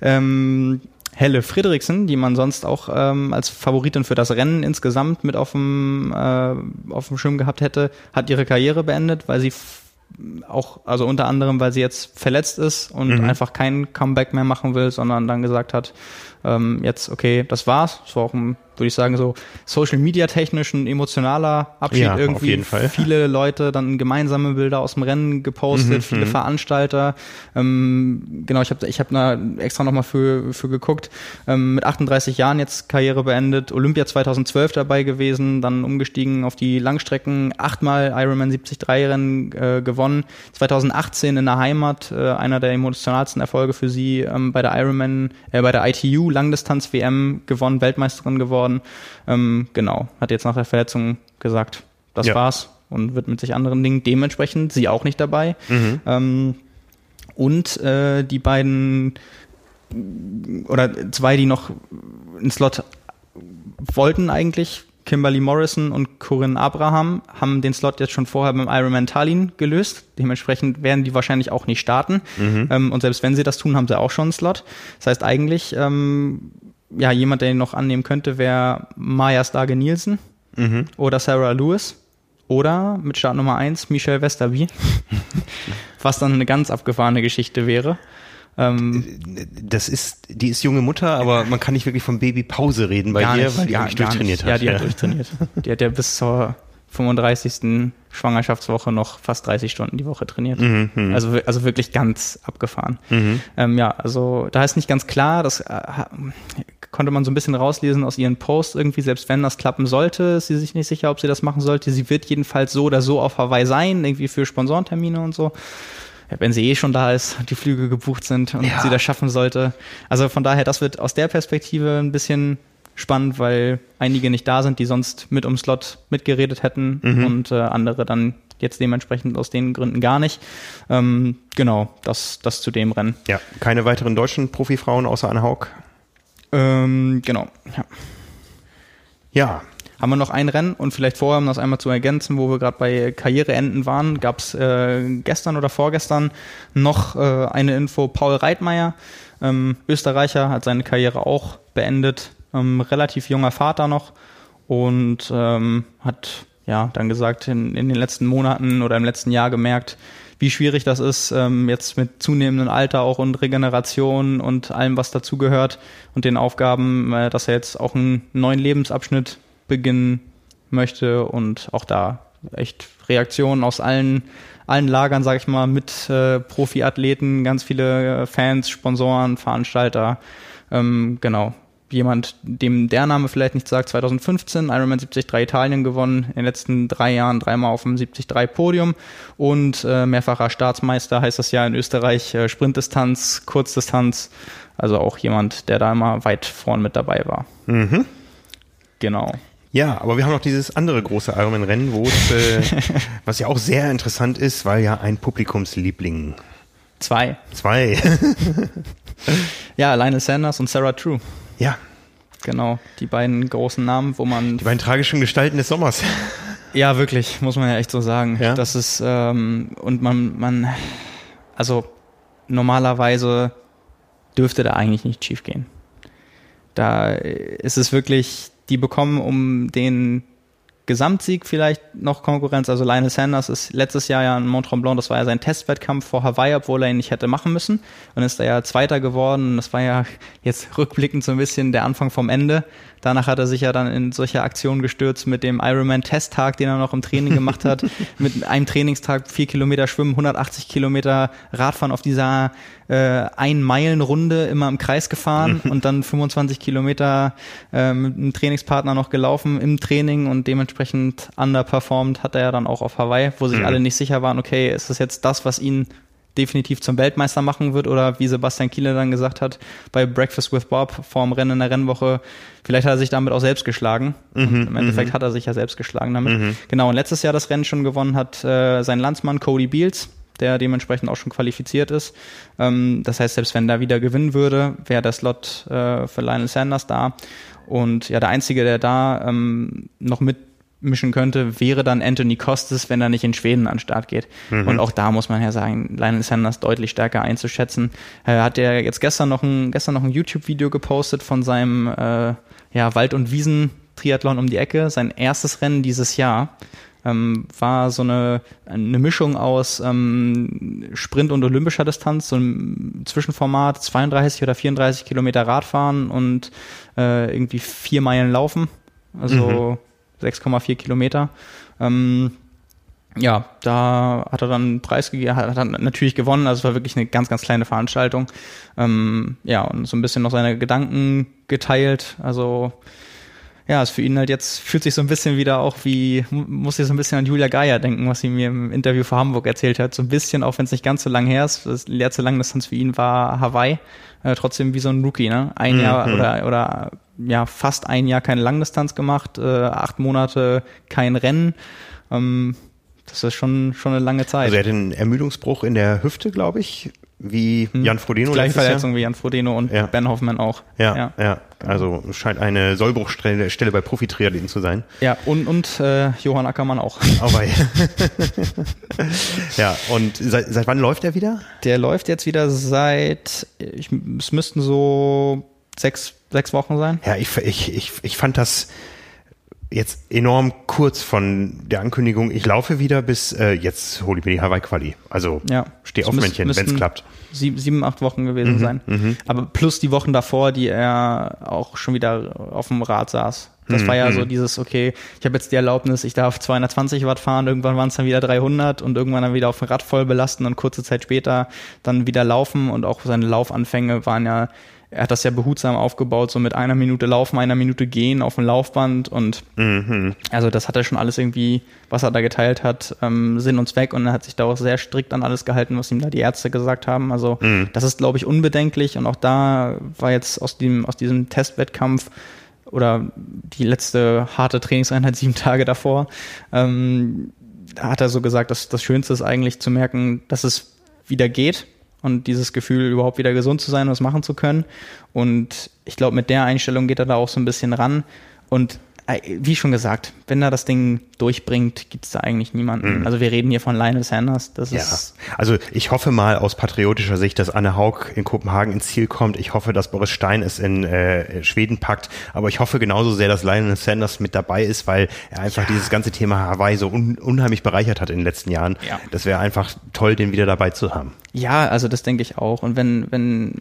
Ähm, Helle Friedrichsen, die man sonst auch ähm, als Favoritin für das Rennen insgesamt mit auf dem, äh, auf dem Schirm gehabt hätte, hat ihre Karriere beendet, weil sie auch, also unter anderem, weil sie jetzt verletzt ist und mhm. einfach kein Comeback mehr machen will, sondern dann gesagt hat, ähm, jetzt, okay, das war's. Das war auch ein würde ich sagen, so Social Media technisch ein emotionaler Abschied ja, irgendwie. Auf jeden Fall. Viele Leute dann gemeinsame Bilder aus dem Rennen gepostet, mhm, viele mhm. Veranstalter. Ähm, genau, ich habe ich hab da extra nochmal für, für geguckt. Ähm, mit 38 Jahren jetzt Karriere beendet, Olympia 2012 dabei gewesen, dann umgestiegen auf die Langstrecken, achtmal Ironman 73 Rennen äh, gewonnen. 2018 in der Heimat, äh, einer der emotionalsten Erfolge für sie ähm, bei der Ironman, äh, bei der ITU Langdistanz WM gewonnen, Weltmeisterin geworden geworden. Ähm, genau, hat jetzt nach der Verletzung gesagt, das ja. war's und wird mit sich anderen Dingen dementsprechend sie auch nicht dabei. Mhm. Ähm, und äh, die beiden oder zwei, die noch einen Slot wollten eigentlich, Kimberly Morrison und Corinne Abraham, haben den Slot jetzt schon vorher beim Ironman Tallinn gelöst. Dementsprechend werden die wahrscheinlich auch nicht starten. Mhm. Ähm, und selbst wenn sie das tun, haben sie auch schon einen Slot. Das heißt, eigentlich ähm, ja, jemand, der ihn noch annehmen könnte, wäre Maya Stage Nielsen mhm. oder Sarah Lewis Oder mit Start Nummer 1 Michelle Westerby, was dann eine ganz abgefahrene Geschichte wäre. Ähm, das ist, die ist junge Mutter, aber man kann nicht wirklich von Babypause reden bei ihr, weil die gar, durchtrainiert hat. Ja, die ja. hat durchtrainiert. Die hat ja bis zur 35. Schwangerschaftswoche noch fast 30 Stunden die Woche trainiert. Mhm, mhm, also, also wirklich ganz abgefahren. Mhm. Ähm, ja, also da ist nicht ganz klar, das äh, konnte man so ein bisschen rauslesen aus ihren Posts irgendwie, selbst wenn das klappen sollte, ist sie sich nicht sicher, ob sie das machen sollte. Sie wird jedenfalls so oder so auf Hawaii sein, irgendwie für Sponsorentermine und so. Wenn sie eh schon da ist, die Flüge gebucht sind und ja. sie das schaffen sollte. Also von daher, das wird aus der Perspektive ein bisschen spannend, weil einige nicht da sind, die sonst mit um Slot mitgeredet hätten mhm. und äh, andere dann jetzt dementsprechend aus den Gründen gar nicht. Ähm, genau, das, das zu dem Rennen. Ja, keine weiteren deutschen Profifrauen außer Anne Haug? Ähm, genau, ja. Ja. Haben wir noch ein Rennen und vielleicht vorher, um das einmal zu ergänzen, wo wir gerade bei Karriereenden waren, gab es äh, gestern oder vorgestern noch äh, eine Info. Paul Reitmeier, ähm, Österreicher, hat seine Karriere auch beendet ähm, relativ junger Vater noch und ähm, hat ja dann gesagt, in, in den letzten Monaten oder im letzten Jahr gemerkt, wie schwierig das ist, ähm, jetzt mit zunehmendem Alter auch und Regeneration und allem, was dazugehört und den Aufgaben, äh, dass er jetzt auch einen neuen Lebensabschnitt beginnen möchte und auch da echt Reaktionen aus allen, allen Lagern, sag ich mal, mit äh, Profiathleten, ganz viele äh, Fans, Sponsoren, Veranstalter. Ähm, genau, jemand, dem der Name vielleicht nicht sagt, 2015 Ironman 73 Italien gewonnen, in den letzten drei Jahren dreimal auf dem 73 Podium und äh, mehrfacher Staatsmeister heißt das ja in Österreich, äh, Sprintdistanz, Kurzdistanz, also auch jemand, der da immer weit vorn mit dabei war. Mhm. Genau. Ja, aber wir haben noch dieses andere große Ironman-Rennen, wo es, äh, was ja auch sehr interessant ist, weil ja ein Publikumsliebling. Zwei. Zwei. ja, Lionel Sanders und Sarah True. Ja. Genau, die beiden großen Namen, wo man. Die beiden tragischen Gestalten des Sommers. Ja, wirklich, muss man ja echt so sagen. Ja? Das ist, ähm, und man, man, also normalerweise dürfte da eigentlich nicht schief gehen. Da ist es wirklich, die bekommen um den Gesamtsieg vielleicht noch Konkurrenz. Also Lionel Sanders ist letztes Jahr ja in Mont Tremblant, das war ja sein Testwettkampf vor Hawaii, obwohl er ihn nicht hätte machen müssen. Und ist da ja Zweiter geworden. Das war ja jetzt rückblickend so ein bisschen der Anfang vom Ende. Danach hat er sich ja dann in solche Aktionen gestürzt mit dem Ironman-Testtag, den er noch im Training gemacht hat. mit einem Trainingstag vier Kilometer Schwimmen, 180 Kilometer Radfahren auf dieser äh, Ein-Meilen-Runde immer im Kreis gefahren und dann 25 Kilometer äh, mit einem Trainingspartner noch gelaufen im Training und dementsprechend underperformed hat er ja dann auch auf Hawaii, wo sich mhm. alle nicht sicher waren, okay, ist das jetzt das, was ihn definitiv zum Weltmeister machen wird oder wie Sebastian Kiele dann gesagt hat bei Breakfast with Bob vorm Rennen in der Rennwoche, vielleicht hat er sich damit auch selbst geschlagen. Mhm, Im Endeffekt mhm. hat er sich ja selbst geschlagen damit. Mhm. Genau, und letztes Jahr das Rennen schon gewonnen hat äh, sein Landsmann Cody Beals, der dementsprechend auch schon qualifiziert ist. Ähm, das heißt, selbst wenn da wieder gewinnen würde, wäre der Slot äh, für Lionel Sanders da. Und ja, der Einzige, der da ähm, noch mit mischen könnte, wäre dann Anthony Costes, wenn er nicht in Schweden an den Start geht. Mhm. Und auch da muss man ja sagen, Lionel Sanders deutlich stärker einzuschätzen. Äh, hat er jetzt gestern noch ein, gestern noch ein YouTube-Video gepostet von seinem äh, ja, Wald- und Wiesen-Triathlon um die Ecke, sein erstes Rennen dieses Jahr. Ähm, war so eine, eine Mischung aus ähm, Sprint und olympischer Distanz, so ein Zwischenformat, 32 oder 34 Kilometer Radfahren und äh, irgendwie vier Meilen laufen. Also mhm 6,4 Kilometer. Ähm, ja, da hat er dann einen Preis gegeben, hat, dann natürlich gewonnen. Also es war wirklich eine ganz, ganz kleine Veranstaltung. Ähm, ja, und so ein bisschen noch seine Gedanken geteilt. Also ja, ist für ihn halt jetzt, fühlt sich so ein bisschen wieder auch wie, muss ich so ein bisschen an Julia Geier denken, was sie mir im Interview für Hamburg erzählt hat. So ein bisschen, auch wenn es nicht ganz so lang her ist, das letzte Langdistanz für ihn war Hawaii, äh, trotzdem wie so ein Rookie, ne? Ein mhm. Jahr oder, oder ja, fast ein Jahr keine Langdistanz gemacht, äh, acht Monate kein Rennen. Ähm, das ist schon, schon eine lange Zeit. Also er hat einen Ermüdungsbruch in der Hüfte, glaube ich, wie hm. Jan Frodeno. Gleiche Verletzung Jahr. wie Jan Frodeno und ja. Ben Hoffmann auch. Ja, ja, ja. Also scheint eine Sollbruchstelle Stelle bei Profi-Triathleten zu sein. Ja, und, und äh, Johann Ackermann auch. Aber ja, und seit, seit wann läuft er wieder? Der läuft jetzt wieder seit, ich, es müssten so sechs, sechs Wochen sein. Ja, ich, ich, ich, ich fand das jetzt enorm kurz von der Ankündigung, ich laufe wieder bis äh, jetzt hole ich mir die Hawaii-Quali. Also ja. steh auf Männchen, wenn es klappt. Sieben, sieben, acht Wochen gewesen mhm, sein. Mhm. Aber plus die Wochen davor, die er auch schon wieder auf dem Rad saß. Das mhm, war ja so mhm. dieses, okay, ich habe jetzt die Erlaubnis, ich darf 220 Watt fahren, irgendwann waren es dann wieder 300 und irgendwann dann wieder auf dem Rad voll belasten und kurze Zeit später dann wieder laufen und auch seine Laufanfänge waren ja er hat das ja behutsam aufgebaut, so mit einer Minute laufen, einer Minute gehen auf dem Laufband und mhm. also das hat er schon alles irgendwie, was er da geteilt hat, ähm, Sinn und Zweck und er hat sich da auch sehr strikt an alles gehalten, was ihm da die Ärzte gesagt haben. Also mhm. das ist, glaube ich, unbedenklich und auch da war jetzt aus dem, aus diesem Testwettkampf oder die letzte harte Trainingseinheit sieben Tage davor, ähm, hat er so gesagt, dass das Schönste ist eigentlich zu merken, dass es wieder geht und dieses Gefühl, überhaupt wieder gesund zu sein und was machen zu können. Und ich glaube, mit der Einstellung geht er da auch so ein bisschen ran. Und wie schon gesagt, wenn er das Ding durchbringt, gibt es da eigentlich niemanden. Mhm. Also wir reden hier von Lionel Sanders. Das ja. ist also ich hoffe mal aus patriotischer Sicht, dass Anne Haug in Kopenhagen ins Ziel kommt. Ich hoffe, dass Boris Stein es in äh, Schweden packt. Aber ich hoffe genauso sehr, dass Lionel Sanders mit dabei ist, weil er einfach ja. dieses ganze Thema Hawaii so un unheimlich bereichert hat in den letzten Jahren. Ja. Das wäre einfach toll, den wieder dabei zu haben. Ja, also das denke ich auch. Und wenn, wenn,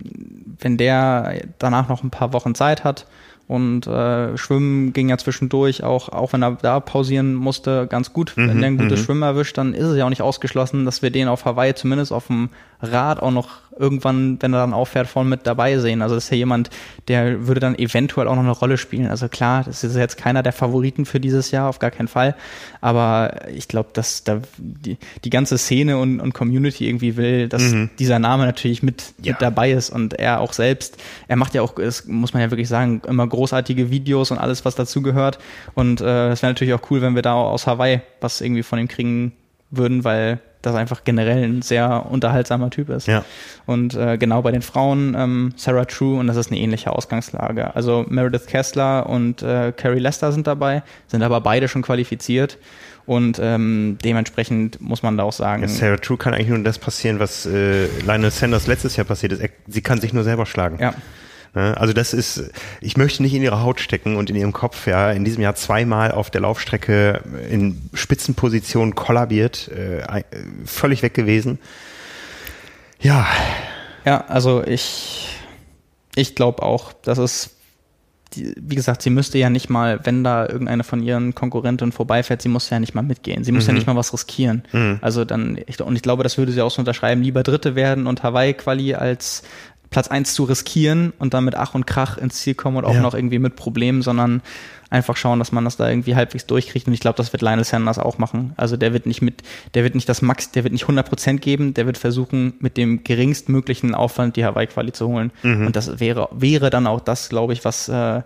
wenn der danach noch ein paar Wochen Zeit hat, und äh, Schwimmen ging ja zwischendurch auch, auch wenn er da pausieren musste, ganz gut. Mhm, wenn er ein gutes mhm. Schwimmen erwischt, dann ist es ja auch nicht ausgeschlossen, dass wir den auf Hawaii zumindest auf dem Rad auch noch irgendwann, wenn er dann auffährt, voll mit dabei sehen. Also das ist ja jemand, der würde dann eventuell auch noch eine Rolle spielen. Also klar, das ist jetzt keiner der Favoriten für dieses Jahr, auf gar keinen Fall. Aber ich glaube, dass da die, die ganze Szene und, und Community irgendwie will, dass mhm. dieser Name natürlich mit, ja. mit dabei ist und er auch selbst, er macht ja auch, das muss man ja wirklich sagen, immer großartige Videos und alles, was dazugehört. Und äh, das wäre natürlich auch cool, wenn wir da aus Hawaii was irgendwie von ihm kriegen würden, weil das einfach generell ein sehr unterhaltsamer Typ ist. Ja. Und äh, genau bei den Frauen ähm, Sarah True und das ist eine ähnliche Ausgangslage. Also Meredith Kessler und äh, Carrie Lester sind dabei, sind aber beide schon qualifiziert. Und ähm, dementsprechend muss man da auch sagen. Ja, Sarah True kann eigentlich nur das passieren, was äh, Lionel Sanders letztes Jahr passiert ist. Er, sie kann sich nur selber schlagen. Ja. Ne? Also das ist, ich möchte nicht in ihre Haut stecken und in ihrem Kopf, ja, in diesem Jahr zweimal auf der Laufstrecke in Spitzenposition kollabiert, äh, völlig weg gewesen. Ja. Ja, also ich, ich glaube auch, dass es die, wie gesagt, sie müsste ja nicht mal, wenn da irgendeine von ihren Konkurrentinnen vorbeifährt, sie muss ja nicht mal mitgehen. Sie muss mhm. ja nicht mal was riskieren. Mhm. Also dann, ich, und ich glaube, das würde sie auch so unterschreiben, lieber Dritte werden und Hawaii-Quali als Platz eins zu riskieren und dann mit Ach und Krach ins Ziel kommen und auch ja. noch irgendwie mit Problemen, sondern einfach schauen, dass man das da irgendwie halbwegs durchkriegt. Und ich glaube, das wird Lionel Sanders auch machen. Also der wird nicht mit, der wird nicht das Max, der wird nicht 100 Prozent geben, der wird versuchen, mit dem geringstmöglichen Aufwand die Hawaii-Quali zu holen. Mhm. Und das wäre, wäre dann auch das, glaube ich, was äh,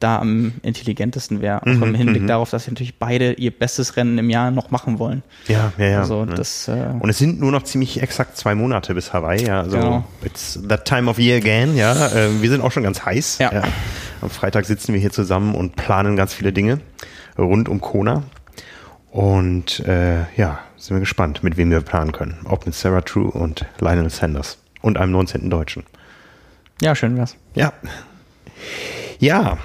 da am intelligentesten wäre. Auch mhm, im Hinblick mhm. darauf, dass sie natürlich beide ihr bestes Rennen im Jahr noch machen wollen. Ja, ja, ja. Also, das, äh, Und es sind nur noch ziemlich exakt zwei Monate bis Hawaii. Ja, also genau. it's that time of year again. Ja, äh, wir sind auch schon ganz heiß. Ja. ja. Am Freitag sitzen wir hier zusammen und planen ganz viele Dinge rund um Kona. Und äh, ja, sind wir gespannt, mit wem wir planen können. Ob mit Sarah True und Lionel Sanders und einem 19. Deutschen. Ja, schön wär's. Ja. Ja,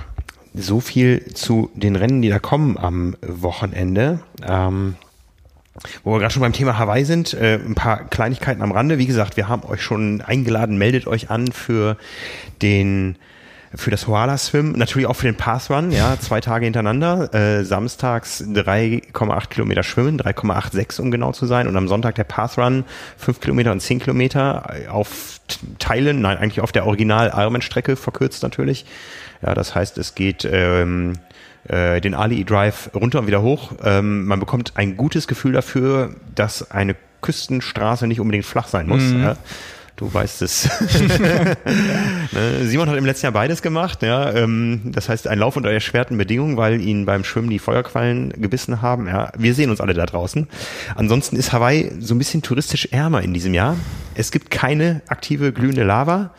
so viel zu den Rennen, die da kommen am Wochenende. Ähm, wo wir gerade schon beim Thema Hawaii sind, äh, ein paar Kleinigkeiten am Rande. Wie gesagt, wir haben euch schon eingeladen, meldet euch an für den für das Hoala Swim, natürlich auch für den Path Run, ja, zwei Tage hintereinander, äh, samstags 3,8 Kilometer schwimmen, 3,86 um genau zu sein und am Sonntag der Path Run, 5 Kilometer und 10 Kilometer auf Teilen, nein, eigentlich auf der Original Ironman-Strecke, verkürzt natürlich, ja, das heißt, es geht ähm, äh, den Ali Drive runter und wieder hoch. Ähm, man bekommt ein gutes Gefühl dafür, dass eine Küstenstraße nicht unbedingt flach sein muss. Mhm. Ja. Du weißt es. ne? Simon hat im letzten Jahr beides gemacht. Ja, ähm, das heißt, ein Lauf unter erschwerten Bedingungen, weil ihn beim Schwimmen die Feuerquallen gebissen haben. Ja, wir sehen uns alle da draußen. Ansonsten ist Hawaii so ein bisschen touristisch ärmer in diesem Jahr. Es gibt keine aktive glühende Lava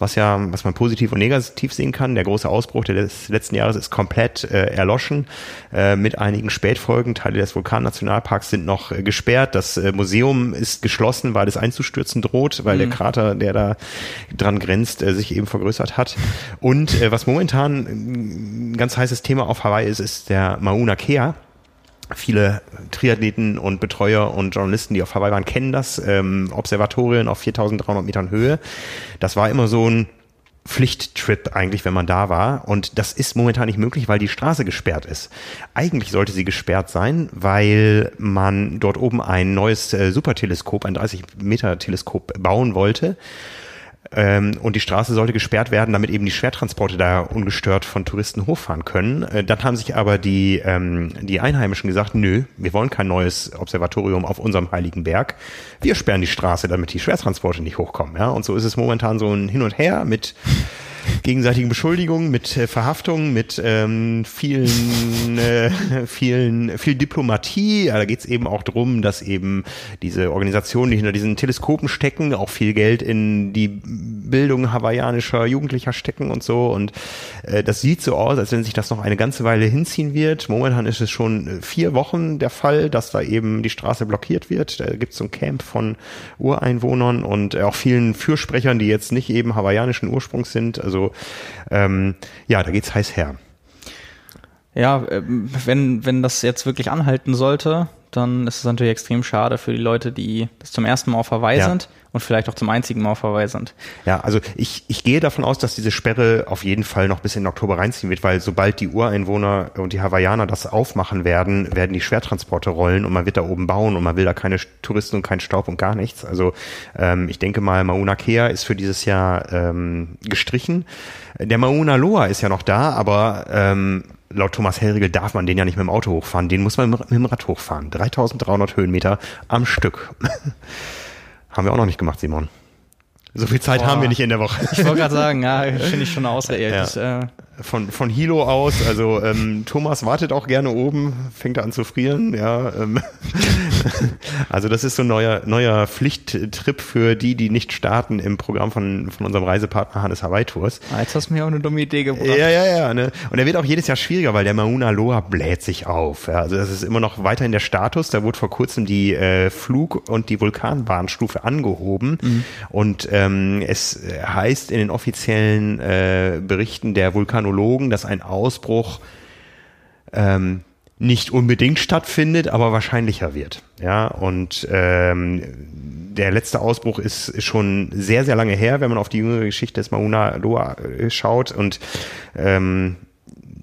was ja, was man positiv und negativ sehen kann. Der große Ausbruch des letzten Jahres ist komplett äh, erloschen, äh, mit einigen Spätfolgen. Teile des Vulkannationalparks sind noch äh, gesperrt. Das äh, Museum ist geschlossen, weil es einzustürzen droht, weil mhm. der Krater, der da dran grenzt, äh, sich eben vergrößert hat. Und äh, was momentan ein ganz heißes Thema auf Hawaii ist, ist der Mauna Kea viele Triathleten und Betreuer und Journalisten, die auf Hawaii waren, kennen das. Ähm, Observatorien auf 4300 Metern Höhe. Das war immer so ein Pflichttrip eigentlich, wenn man da war. Und das ist momentan nicht möglich, weil die Straße gesperrt ist. Eigentlich sollte sie gesperrt sein, weil man dort oben ein neues äh, Superteleskop, ein 30 Meter Teleskop bauen wollte. Ähm, und die Straße sollte gesperrt werden, damit eben die Schwertransporte da ungestört von Touristen hochfahren können. Äh, dann haben sich aber die, ähm, die Einheimischen gesagt, nö, wir wollen kein neues Observatorium auf unserem heiligen Berg. Wir sperren die Straße, damit die Schwertransporte nicht hochkommen. Ja? Und so ist es momentan so ein Hin und Her mit gegenseitigen Beschuldigungen, mit äh, Verhaftungen, mit ähm, vielen, äh, vielen, viel Diplomatie. Ja, da geht es eben auch drum, dass eben diese Organisationen, die hinter diesen Teleskopen stecken, auch viel Geld in die Bildung hawaiianischer Jugendlicher stecken und so. Und äh, das sieht so aus, als wenn sich das noch eine ganze Weile hinziehen wird. Momentan ist es schon äh, vier Wochen der Fall, dass da eben die Straße blockiert wird. Da gibt es so ein Camp von Ureinwohnern und auch vielen Fürsprechern, die jetzt nicht eben hawaiianischen Ursprungs sind. Also ähm, ja, da geht's heiß her. Ja, ähm, wenn, wenn das jetzt wirklich anhalten sollte, dann ist es natürlich extrem schade für die Leute, die das zum ersten Mal auf Hawaii ja. sind und vielleicht auch zum einzigen Mal auf Hawaii sind. Ja, also ich, ich gehe davon aus, dass diese Sperre auf jeden Fall noch bis in Oktober reinziehen wird, weil sobald die Ureinwohner und die Hawaiianer das aufmachen werden, werden die Schwertransporte rollen und man wird da oben bauen und man will da keine Touristen und keinen Staub und gar nichts. Also ähm, ich denke mal, Mauna Kea ist für dieses Jahr ähm, gestrichen. Der Mauna Loa ist ja noch da, aber ähm, laut Thomas Hellriegel darf man den ja nicht mit dem Auto hochfahren, den muss man mit dem Rad hochfahren. 3300 Höhenmeter am Stück. Haben wir auch noch nicht gemacht, Simon. So viel Zeit Boah. haben wir nicht in der Woche. Ich wollte gerade sagen, ja, finde ich schon außerirdisch. Ja. Äh, von, von Hilo aus, also ähm, Thomas wartet auch gerne oben, fängt an zu frieren, ja. Ähm, also das ist so ein neuer, neuer Pflichttrip für die, die nicht starten im Programm von, von unserem Reisepartner Hannes Hawaii Tours. Ah, jetzt hast du mir auch eine dumme Idee gebracht. Ja, ja, ja. Ne? Und er wird auch jedes Jahr schwieriger, weil der Mauna Loa bläht sich auf. Ja, also das ist immer noch weiterhin der Status. Da wurde vor kurzem die äh, Flug- und die Vulkanbahnstufe angehoben. Mhm. Und ähm, es heißt in den offiziellen äh, Berichten der Vulkan Vulkanologen, dass ein Ausbruch ähm, nicht unbedingt stattfindet, aber wahrscheinlicher wird. Ja, und ähm, der letzte Ausbruch ist schon sehr, sehr lange her, wenn man auf die jüngere Geschichte des Mauna Loa äh, schaut. Und ähm,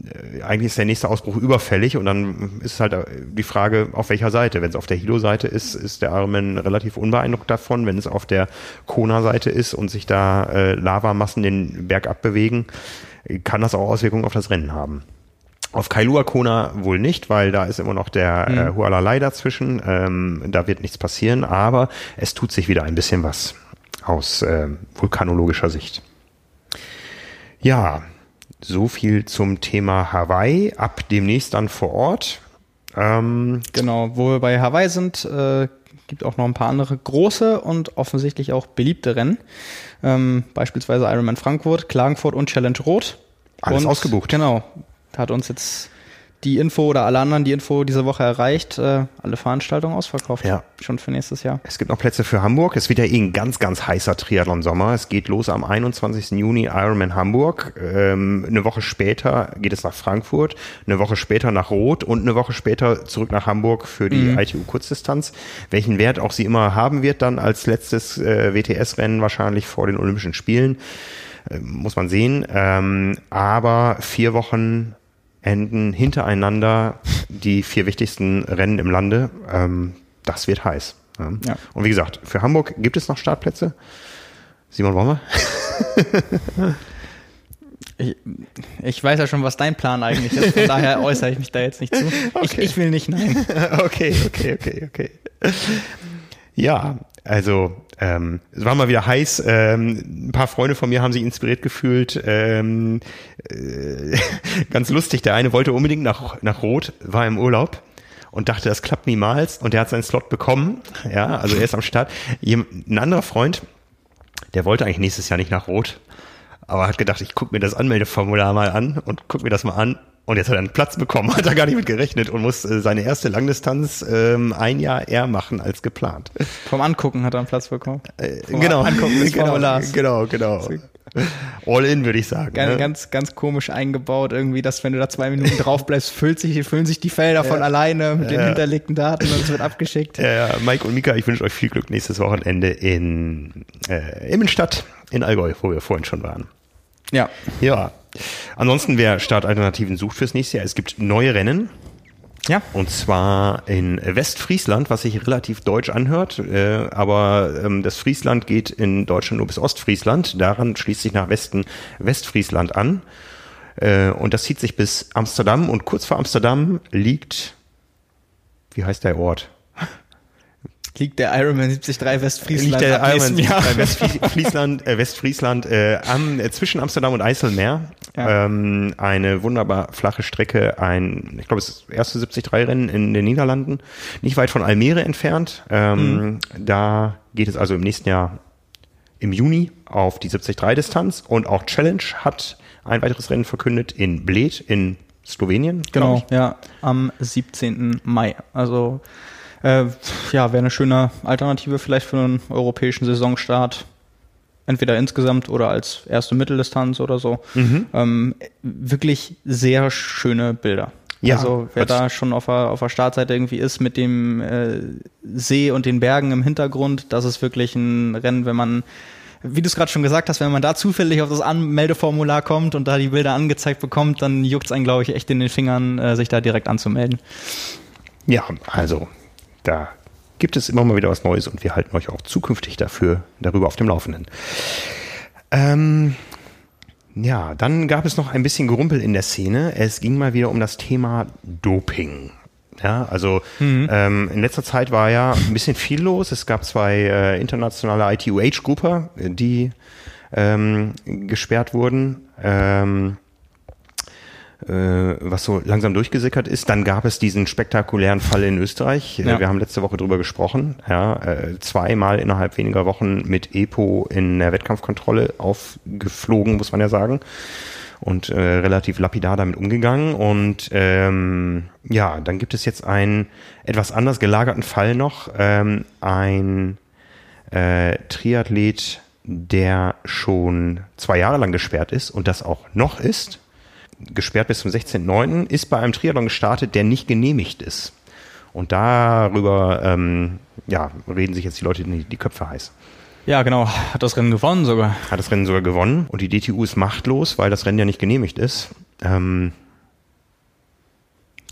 äh, eigentlich ist der nächste Ausbruch überfällig und dann ist halt die Frage, auf welcher Seite. Wenn es auf der Hilo-Seite ist, ist der Ironman relativ unbeeindruckt davon. Wenn es auf der Kona-Seite ist und sich da äh, Lavamassen den Berg abbewegen, kann das auch Auswirkungen auf das Rennen haben. Auf Kailua Kona wohl nicht, weil da ist immer noch der mhm. äh, Hualalai dazwischen. Ähm, da wird nichts passieren, aber es tut sich wieder ein bisschen was aus äh, vulkanologischer Sicht. Ja, so viel zum Thema Hawaii. Ab demnächst dann vor Ort. Ähm, genau, wo wir bei Hawaii sind, äh, gibt auch noch ein paar andere große und offensichtlich auch beliebte Rennen. Ähm, beispielsweise Ironman Frankfurt, Klagenfurt und Challenge Rot. Alles und, ausgebucht. Genau. Hat uns jetzt die Info oder alle anderen die Info diese Woche erreicht. Äh, alle Veranstaltungen ausverkauft. Ja. Schon für nächstes Jahr. Es gibt noch Plätze für Hamburg. Es wird ja eh ein ganz, ganz heißer Triathlon-Sommer. Es geht los am 21. Juni Ironman Hamburg. Ähm, eine Woche später geht es nach Frankfurt. Eine Woche später nach Rot und eine Woche später zurück nach Hamburg für die mhm. ITU Kurzdistanz. Welchen Wert auch sie immer haben wird dann als letztes äh, WTS-Rennen wahrscheinlich vor den Olympischen Spielen. Äh, muss man sehen. Ähm, aber vier Wochen enden hintereinander die vier wichtigsten Rennen im Lande. Ähm, das wird heiß. Ja. ja. Und wie gesagt, für Hamburg gibt es noch Startplätze. Simon, wollen wir? Ich, ich, weiß ja schon, was dein Plan eigentlich ist, von daher äußere ich mich da jetzt nicht zu. Okay. Ich, ich will nicht, nein. Okay, okay, okay, okay. Ja, also ähm, es war mal wieder heiß. Ähm, ein paar Freunde von mir haben sich inspiriert gefühlt. Ähm, äh, ganz lustig. Der eine wollte unbedingt nach, nach Rot, war im Urlaub und dachte, das klappt niemals. Und der hat seinen Slot bekommen. Ja, also er ist am Start. Ein anderer Freund, der wollte eigentlich nächstes Jahr nicht nach Rot aber hat gedacht, ich gucke mir das Anmeldeformular mal an und gucke mir das mal an. Und jetzt hat er einen Platz bekommen, hat er gar nicht mit gerechnet und muss äh, seine erste Langdistanz ähm, ein Jahr eher machen als geplant. Vom Angucken hat er einen Platz bekommen. Äh, genau, Angucken des genau, genau, genau. All in, würde ich sagen. Ganz, ne? ganz, ganz komisch eingebaut, irgendwie, dass wenn du da zwei Minuten drauf bleibst, füllt sich, füllen sich die Felder von alleine mit ja. den hinterlegten Daten und es wird abgeschickt. Ja, Mike und Mika, ich wünsche euch viel Glück nächstes Wochenende in äh, Immenstadt in Allgäu, wo wir vorhin schon waren. Ja. Ja. Ansonsten, wer Startalternativen sucht fürs nächste Jahr, es gibt neue Rennen. Ja. Und zwar in Westfriesland, was sich relativ deutsch anhört, äh, aber ähm, das Friesland geht in Deutschland nur bis Ostfriesland. Daran schließt sich nach Westen Westfriesland an. Äh, und das zieht sich bis Amsterdam und kurz vor Amsterdam liegt, wie heißt der Ort? Liegt der Ironman 73 Westfriesland. Liegt der Ironman 73 Westfriesland, äh, Westfriesland äh, am, äh, zwischen Amsterdam und Eiselmeer. Ja. Ähm, eine wunderbar flache Strecke, ein, ich glaube, es ist das erste 73-Rennen in den Niederlanden, nicht weit von Almere entfernt. Ähm, mhm. Da geht es also im nächsten Jahr im Juni auf die 73-Distanz und auch Challenge hat ein weiteres Rennen verkündet in Bled in Slowenien. Genau, ja, am 17. Mai. Also äh, ja, wäre eine schöne Alternative vielleicht für einen europäischen Saisonstart. Entweder insgesamt oder als erste Mitteldistanz oder so. Mhm. Ähm, wirklich sehr schöne Bilder. Ja, also wer da schon auf der, auf der Startseite irgendwie ist mit dem äh, See und den Bergen im Hintergrund, das ist wirklich ein Rennen, wenn man, wie du es gerade schon gesagt hast, wenn man da zufällig auf das Anmeldeformular kommt und da die Bilder angezeigt bekommt, dann juckt es einen, glaube ich, echt in den Fingern, äh, sich da direkt anzumelden. Ja, also da gibt es immer mal wieder was Neues und wir halten euch auch zukünftig dafür darüber auf dem Laufenden. Ähm, ja, dann gab es noch ein bisschen Gerumpel in der Szene. Es ging mal wieder um das Thema Doping. Ja, also mhm. ähm, in letzter Zeit war ja ein bisschen viel los. Es gab zwei äh, internationale ITUH-Grupper, die ähm, gesperrt wurden. Ähm, äh, was so langsam durchgesickert ist. Dann gab es diesen spektakulären Fall in Österreich. Äh, ja. Wir haben letzte Woche drüber gesprochen. Ja, äh, zweimal innerhalb weniger Wochen mit EPO in der Wettkampfkontrolle aufgeflogen, muss man ja sagen. Und äh, relativ lapidar damit umgegangen. Und ähm, ja, dann gibt es jetzt einen etwas anders gelagerten Fall noch. Ähm, ein äh, Triathlet, der schon zwei Jahre lang gesperrt ist und das auch noch ist gesperrt bis zum 16.09., ist bei einem Triathlon gestartet, der nicht genehmigt ist. Und darüber ähm, ja, reden sich jetzt die Leute die, die Köpfe heiß. Ja, genau. Hat das Rennen gewonnen sogar. Hat das Rennen sogar gewonnen. Und die DTU ist machtlos, weil das Rennen ja nicht genehmigt ist. Ähm,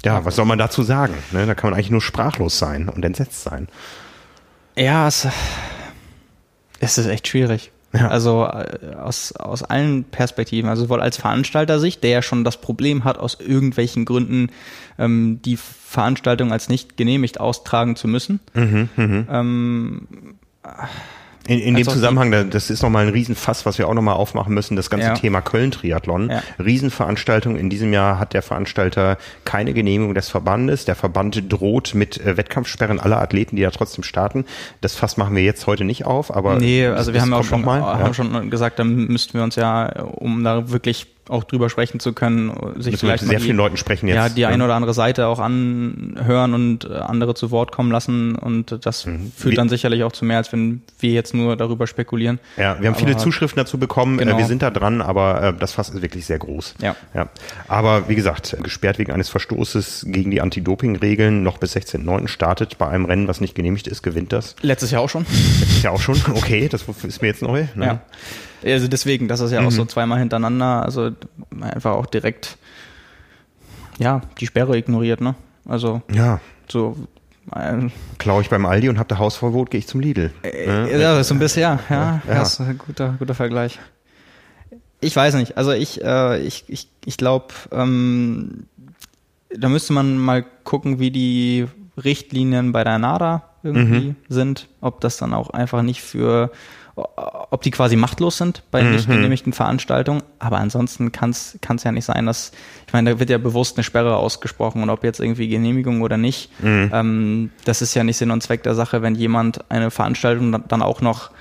ja, was soll man dazu sagen? Ne? Da kann man eigentlich nur sprachlos sein und entsetzt sein. Ja, es, es ist echt schwierig. Ja. Also äh, aus, aus allen Perspektiven, also sowohl als Veranstalter-Sicht, der ja schon das Problem hat, aus irgendwelchen Gründen ähm, die Veranstaltung als nicht genehmigt austragen zu müssen. Mhm, mh. ähm, in, in dem Zusammenhang, das ist nochmal ein Riesenfass, was wir auch nochmal aufmachen müssen, das ganze ja. Thema Köln-Triathlon. Ja. Riesenveranstaltung. In diesem Jahr hat der Veranstalter keine Genehmigung des Verbandes. Der Verband droht mit äh, Wettkampfsperren aller Athleten, die da trotzdem starten. Das Fass machen wir jetzt heute nicht auf, aber. Nee, also wir haben auch schon, mal, haben ja. schon gesagt, dann müssten wir uns ja, um da wirklich auch drüber sprechen zu können, sich Müssen vielleicht sehr die, vielen Leuten sprechen jetzt. Ja, die eine oder andere Seite auch anhören und äh, andere zu Wort kommen lassen und das mhm. führt wir, dann sicherlich auch zu mehr, als wenn wir jetzt nur darüber spekulieren. Ja, wir haben aber, viele Zuschriften dazu bekommen, äh, genau. wir sind da dran, aber äh, das Fass ist wirklich sehr groß. Ja. ja. Aber wie gesagt, gesperrt wegen eines Verstoßes gegen die Anti-Doping-Regeln noch bis 16.09. startet bei einem Rennen, was nicht genehmigt ist, gewinnt das. Letztes Jahr auch schon. Letztes Jahr auch schon, okay, das ist mir jetzt neu. Ne? Ja. Also deswegen, das ist ja mhm. auch so mhm. zweimal hintereinander, also einfach auch direkt, ja, die Sperre ignoriert, ne? Also, ja. so. Äh, Klaue ich beim Aldi und habe da Hausverbot, gehe ich zum Lidl. Äh, ne? Ja, so ein bisschen, ja, ja, ja. Das ist ein guter, guter Vergleich. Ich weiß nicht, also ich, äh, ich, ich, ich glaube, ähm, da müsste man mal gucken, wie die Richtlinien bei der NADA irgendwie mhm. sind, ob das dann auch einfach nicht für ob die quasi machtlos sind bei mhm. nicht genehmigten Veranstaltungen. Aber ansonsten kann es ja nicht sein, dass, ich meine, da wird ja bewusst eine Sperre ausgesprochen und ob jetzt irgendwie Genehmigung oder nicht, mhm. ähm, das ist ja nicht Sinn und Zweck der Sache, wenn jemand eine Veranstaltung dann auch noch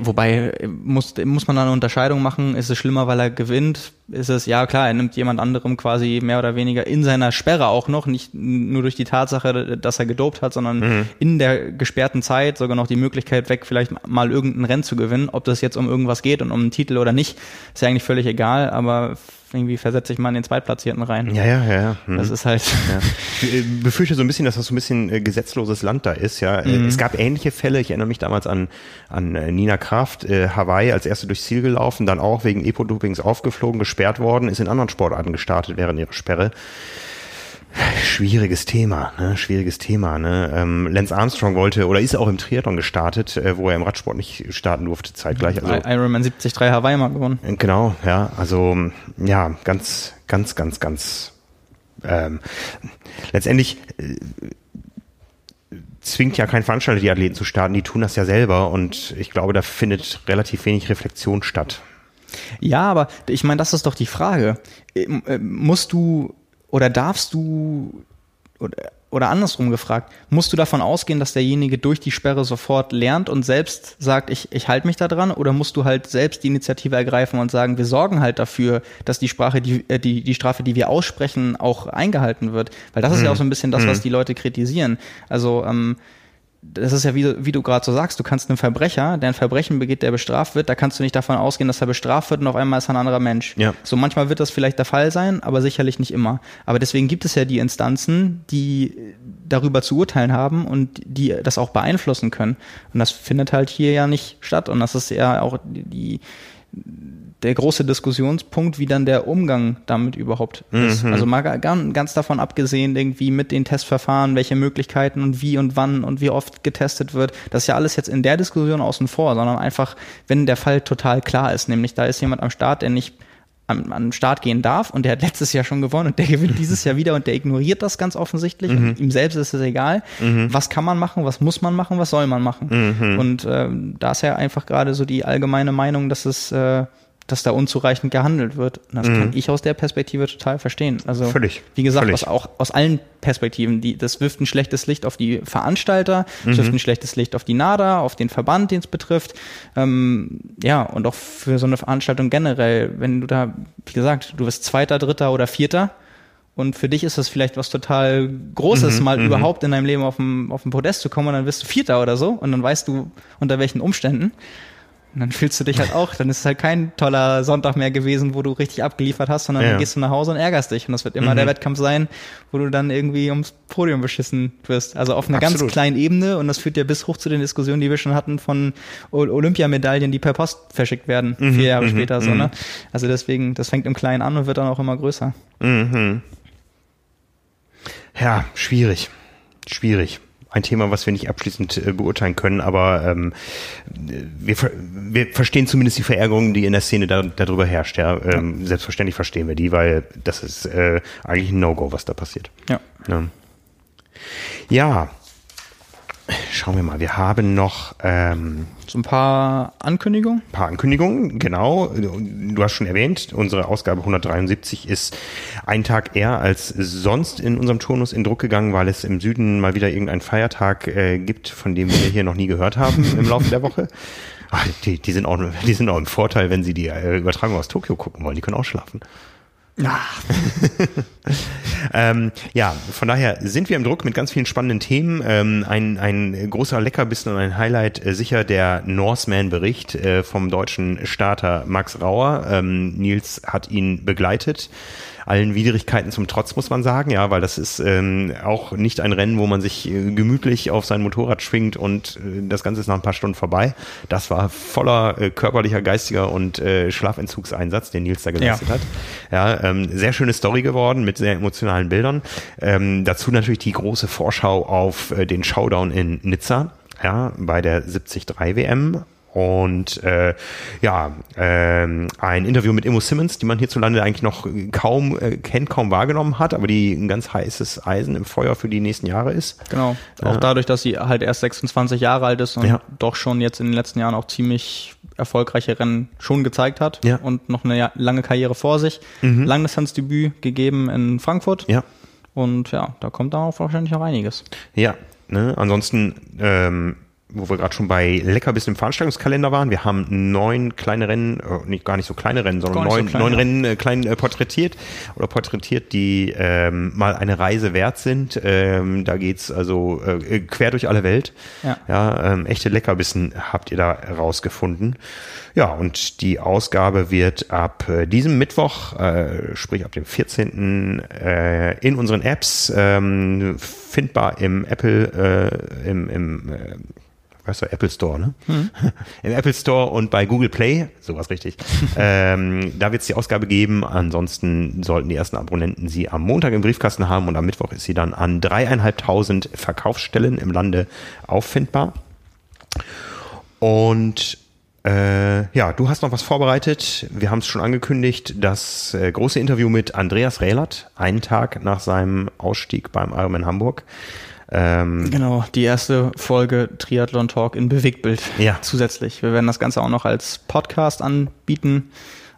wobei muss, muss man da eine Unterscheidung machen, ist es schlimmer, weil er gewinnt? Ist es, ja klar, er nimmt jemand anderem quasi mehr oder weniger in seiner Sperre auch noch, nicht nur durch die Tatsache, dass er gedopt hat, sondern mhm. in der gesperrten Zeit sogar noch die Möglichkeit weg, vielleicht mal irgendein Rennen zu gewinnen. Ob das jetzt um irgendwas geht und um einen Titel oder nicht, ist ja eigentlich völlig egal, aber irgendwie versetze ich mal in den Zweitplatzierten rein. Ja, ja, ja. ja. Mhm. Das ist halt. Ja. Ich äh, befürchte so ein bisschen, dass das so ein bisschen äh, gesetzloses Land da ist, ja. Äh, mhm. Es gab ähnliche Fälle. Ich erinnere mich damals an, an Nina Kraft, äh, Hawaii als erste durchs Ziel gelaufen, dann auch wegen Epo-Dopings aufgeflogen, gesperrt worden, ist in anderen Sportarten gestartet während ihrer Sperre. Schwieriges Thema, ne? schwieriges Thema. Ne? Ähm, Lance Armstrong wollte oder ist auch im Triathlon gestartet, äh, wo er im Radsport nicht starten durfte zeitgleich. Also, Ironman 73 Hawaii mal gewonnen. Äh, genau, ja, also ja, ganz, ganz, ganz, ganz. Ähm, letztendlich äh, zwingt ja kein Veranstalter die Athleten zu starten, die tun das ja selber und ich glaube, da findet relativ wenig Reflexion statt. Ja, aber ich meine, das ist doch die Frage. Äh, musst du oder darfst du, oder, oder andersrum gefragt, musst du davon ausgehen, dass derjenige durch die Sperre sofort lernt und selbst sagt, ich, ich halte mich da dran? Oder musst du halt selbst die Initiative ergreifen und sagen, wir sorgen halt dafür, dass die Sprache, die, äh, die, die Strafe, die wir aussprechen, auch eingehalten wird? Weil das ist ja mhm. auch so ein bisschen das, was mhm. die Leute kritisieren. Also, ähm, das ist ja wie, wie du gerade so sagst, du kannst einen Verbrecher, der ein Verbrechen begeht, der bestraft wird, da kannst du nicht davon ausgehen, dass er bestraft wird und auf einmal ist er ein anderer Mensch. Ja. So manchmal wird das vielleicht der Fall sein, aber sicherlich nicht immer. Aber deswegen gibt es ja die Instanzen, die darüber zu urteilen haben und die das auch beeinflussen können. Und das findet halt hier ja nicht statt. Und das ist ja auch die, der große Diskussionspunkt, wie dann der Umgang damit überhaupt ist. Mhm. Also mal ganz davon abgesehen, irgendwie mit den Testverfahren, welche Möglichkeiten und wie und wann und wie oft getestet wird. Das ist ja alles jetzt in der Diskussion außen vor, sondern einfach, wenn der Fall total klar ist, nämlich da ist jemand am Start, der nicht an, an den Start gehen darf und der hat letztes Jahr schon gewonnen und der gewinnt dieses Jahr wieder und der ignoriert das ganz offensichtlich mhm. und ihm selbst ist es egal. Mhm. Was kann man machen, was muss man machen, was soll man machen? Mhm. Und äh, da ist ja einfach gerade so die allgemeine Meinung, dass es äh, dass da unzureichend gehandelt wird. Und das mhm. kann ich aus der Perspektive total verstehen. Also völlig, wie gesagt, völlig. Aus, auch aus allen Perspektiven. Die, das wirft ein schlechtes Licht auf die Veranstalter, mhm. das wirft ein schlechtes Licht auf die NADA, auf den Verband, den es betrifft. Ähm, ja, und auch für so eine Veranstaltung generell, wenn du da, wie gesagt, du bist Zweiter, Dritter oder Vierter, und für dich ist das vielleicht was total Großes, mhm, mal mhm. überhaupt in deinem Leben auf dem, auf dem Podest zu kommen und dann wirst du Vierter oder so und dann weißt du, unter welchen Umständen. Und dann fühlst du dich halt auch, dann ist es halt kein toller Sonntag mehr gewesen, wo du richtig abgeliefert hast, sondern ja. dann gehst du nach Hause und ärgerst dich. Und das wird immer mhm. der Wettkampf sein, wo du dann irgendwie ums Podium beschissen wirst. Also auf einer Absolut. ganz kleinen Ebene und das führt ja bis hoch zu den Diskussionen, die wir schon hatten von Olympiamedaillen, die per Post verschickt werden, mhm. vier Jahre mhm. später so, mhm. ne? Also deswegen, das fängt im Kleinen an und wird dann auch immer größer. Mhm. Ja, schwierig. Schwierig ein Thema, was wir nicht abschließend äh, beurteilen können, aber ähm, wir, wir verstehen zumindest die Verärgerung, die in der Szene da, darüber herrscht. Ja? Ähm, ja. Selbstverständlich verstehen wir die, weil das ist äh, eigentlich ein No-Go, was da passiert. Ja. ja. Ja, Schauen wir mal, wir haben noch ähm, so ein paar Ankündigungen. Ein paar Ankündigungen, genau. Du hast schon erwähnt, unsere Ausgabe 173 ist ein Tag eher als sonst in unserem Turnus in Druck gegangen, weil es im Süden mal wieder irgendeinen Feiertag äh, gibt, von dem wir hier noch nie gehört haben im Laufe der Woche. Ach, die, die, sind auch, die sind auch im Vorteil, wenn sie die äh, Übertragung aus Tokio gucken wollen. Die können auch schlafen. Ja. ähm, ja, von daher sind wir im Druck mit ganz vielen spannenden Themen. Ähm, ein, ein großer Leckerbissen und ein Highlight äh, sicher der Norseman-Bericht äh, vom deutschen Starter Max Rauer. Ähm, Nils hat ihn begleitet allen Widrigkeiten zum Trotz, muss man sagen, ja, weil das ist ähm, auch nicht ein Rennen, wo man sich äh, gemütlich auf sein Motorrad schwingt und äh, das Ganze ist nach ein paar Stunden vorbei. Das war voller äh, körperlicher, geistiger und äh, Schlafentzugseinsatz, den Nils da geleistet ja. hat. Ja, ähm, sehr schöne Story geworden mit sehr emotionalen Bildern. Ähm, dazu natürlich die große Vorschau auf äh, den Showdown in Nizza ja, bei der 73 WM und äh, ja, ähm, ein Interview mit Immo Simmons, die man hierzulande eigentlich noch kaum äh, kennt, kaum wahrgenommen hat, aber die ein ganz heißes Eisen im Feuer für die nächsten Jahre ist. Genau. Auch äh, dadurch, dass sie halt erst 26 Jahre alt ist und ja. doch schon jetzt in den letzten Jahren auch ziemlich erfolgreiche Rennen schon gezeigt hat ja. und noch eine lange Karriere vor sich. Mhm. Langdistanzdebüt gegeben in Frankfurt. Ja. Und ja, da kommt dann auch wahrscheinlich noch einiges. Ja, ne? ansonsten ähm, wo wir gerade schon bei Leckerbissen im Veranstaltungskalender waren. Wir haben neun kleine Rennen, äh, nicht gar nicht so kleine Rennen, sondern neun, so neun. Rennen äh, klein äh, porträtiert oder porträtiert, die ähm, mal eine Reise wert sind. Ähm, da geht's also äh, quer durch alle Welt. Ja, ja ähm, echte Leckerbissen habt ihr da rausgefunden. Ja, und die Ausgabe wird ab äh, diesem Mittwoch, äh, sprich ab dem 14. Äh, in unseren Apps ähm, findbar im Apple, äh, im, im äh, weißt du, Apple Store, ne? Hm. Im Apple Store und bei Google Play, sowas richtig. ähm, da wird es die Ausgabe geben. Ansonsten sollten die ersten Abonnenten sie am Montag im Briefkasten haben und am Mittwoch ist sie dann an dreieinhalbtausend Verkaufsstellen im Lande auffindbar. Und äh, ja, du hast noch was vorbereitet. Wir haben es schon angekündigt, das äh, große Interview mit Andreas Rehlert, einen Tag nach seinem Ausstieg beim Ironman Hamburg. Ähm, genau, die erste Folge Triathlon Talk in Bewegtbild ja. zusätzlich. Wir werden das Ganze auch noch als Podcast anbieten.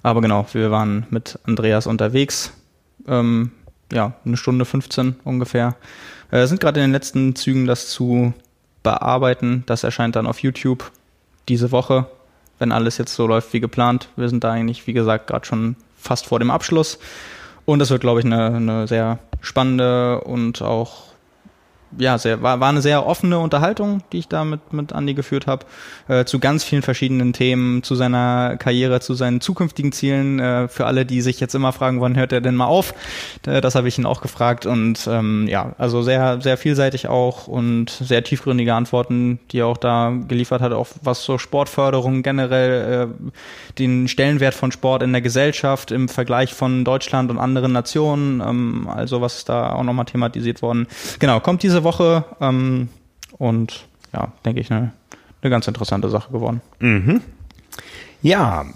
Aber genau, wir waren mit Andreas unterwegs. Ähm, ja, eine Stunde 15 ungefähr. Äh, sind gerade in den letzten Zügen, das zu bearbeiten. Das erscheint dann auf YouTube diese Woche, wenn alles jetzt so läuft wie geplant. Wir sind da eigentlich, wie gesagt, gerade schon fast vor dem Abschluss. Und das wird, glaube ich, eine, eine sehr spannende und auch ja, sehr, war, war eine sehr offene Unterhaltung, die ich da mit, mit Andi geführt habe, äh, zu ganz vielen verschiedenen Themen, zu seiner Karriere, zu seinen zukünftigen Zielen. Äh, für alle, die sich jetzt immer fragen, wann hört er denn mal auf? Äh, das habe ich ihn auch gefragt und ähm, ja, also sehr, sehr vielseitig auch und sehr tiefgründige Antworten, die er auch da geliefert hat, auch was so Sportförderung generell, äh, den Stellenwert von Sport in der Gesellschaft im Vergleich von Deutschland und anderen Nationen, ähm, also was da auch nochmal thematisiert worden. Genau, kommt diese diese Woche. Ähm, und ja, denke ich, eine, eine ganz interessante Sache geworden. Mhm. Ja,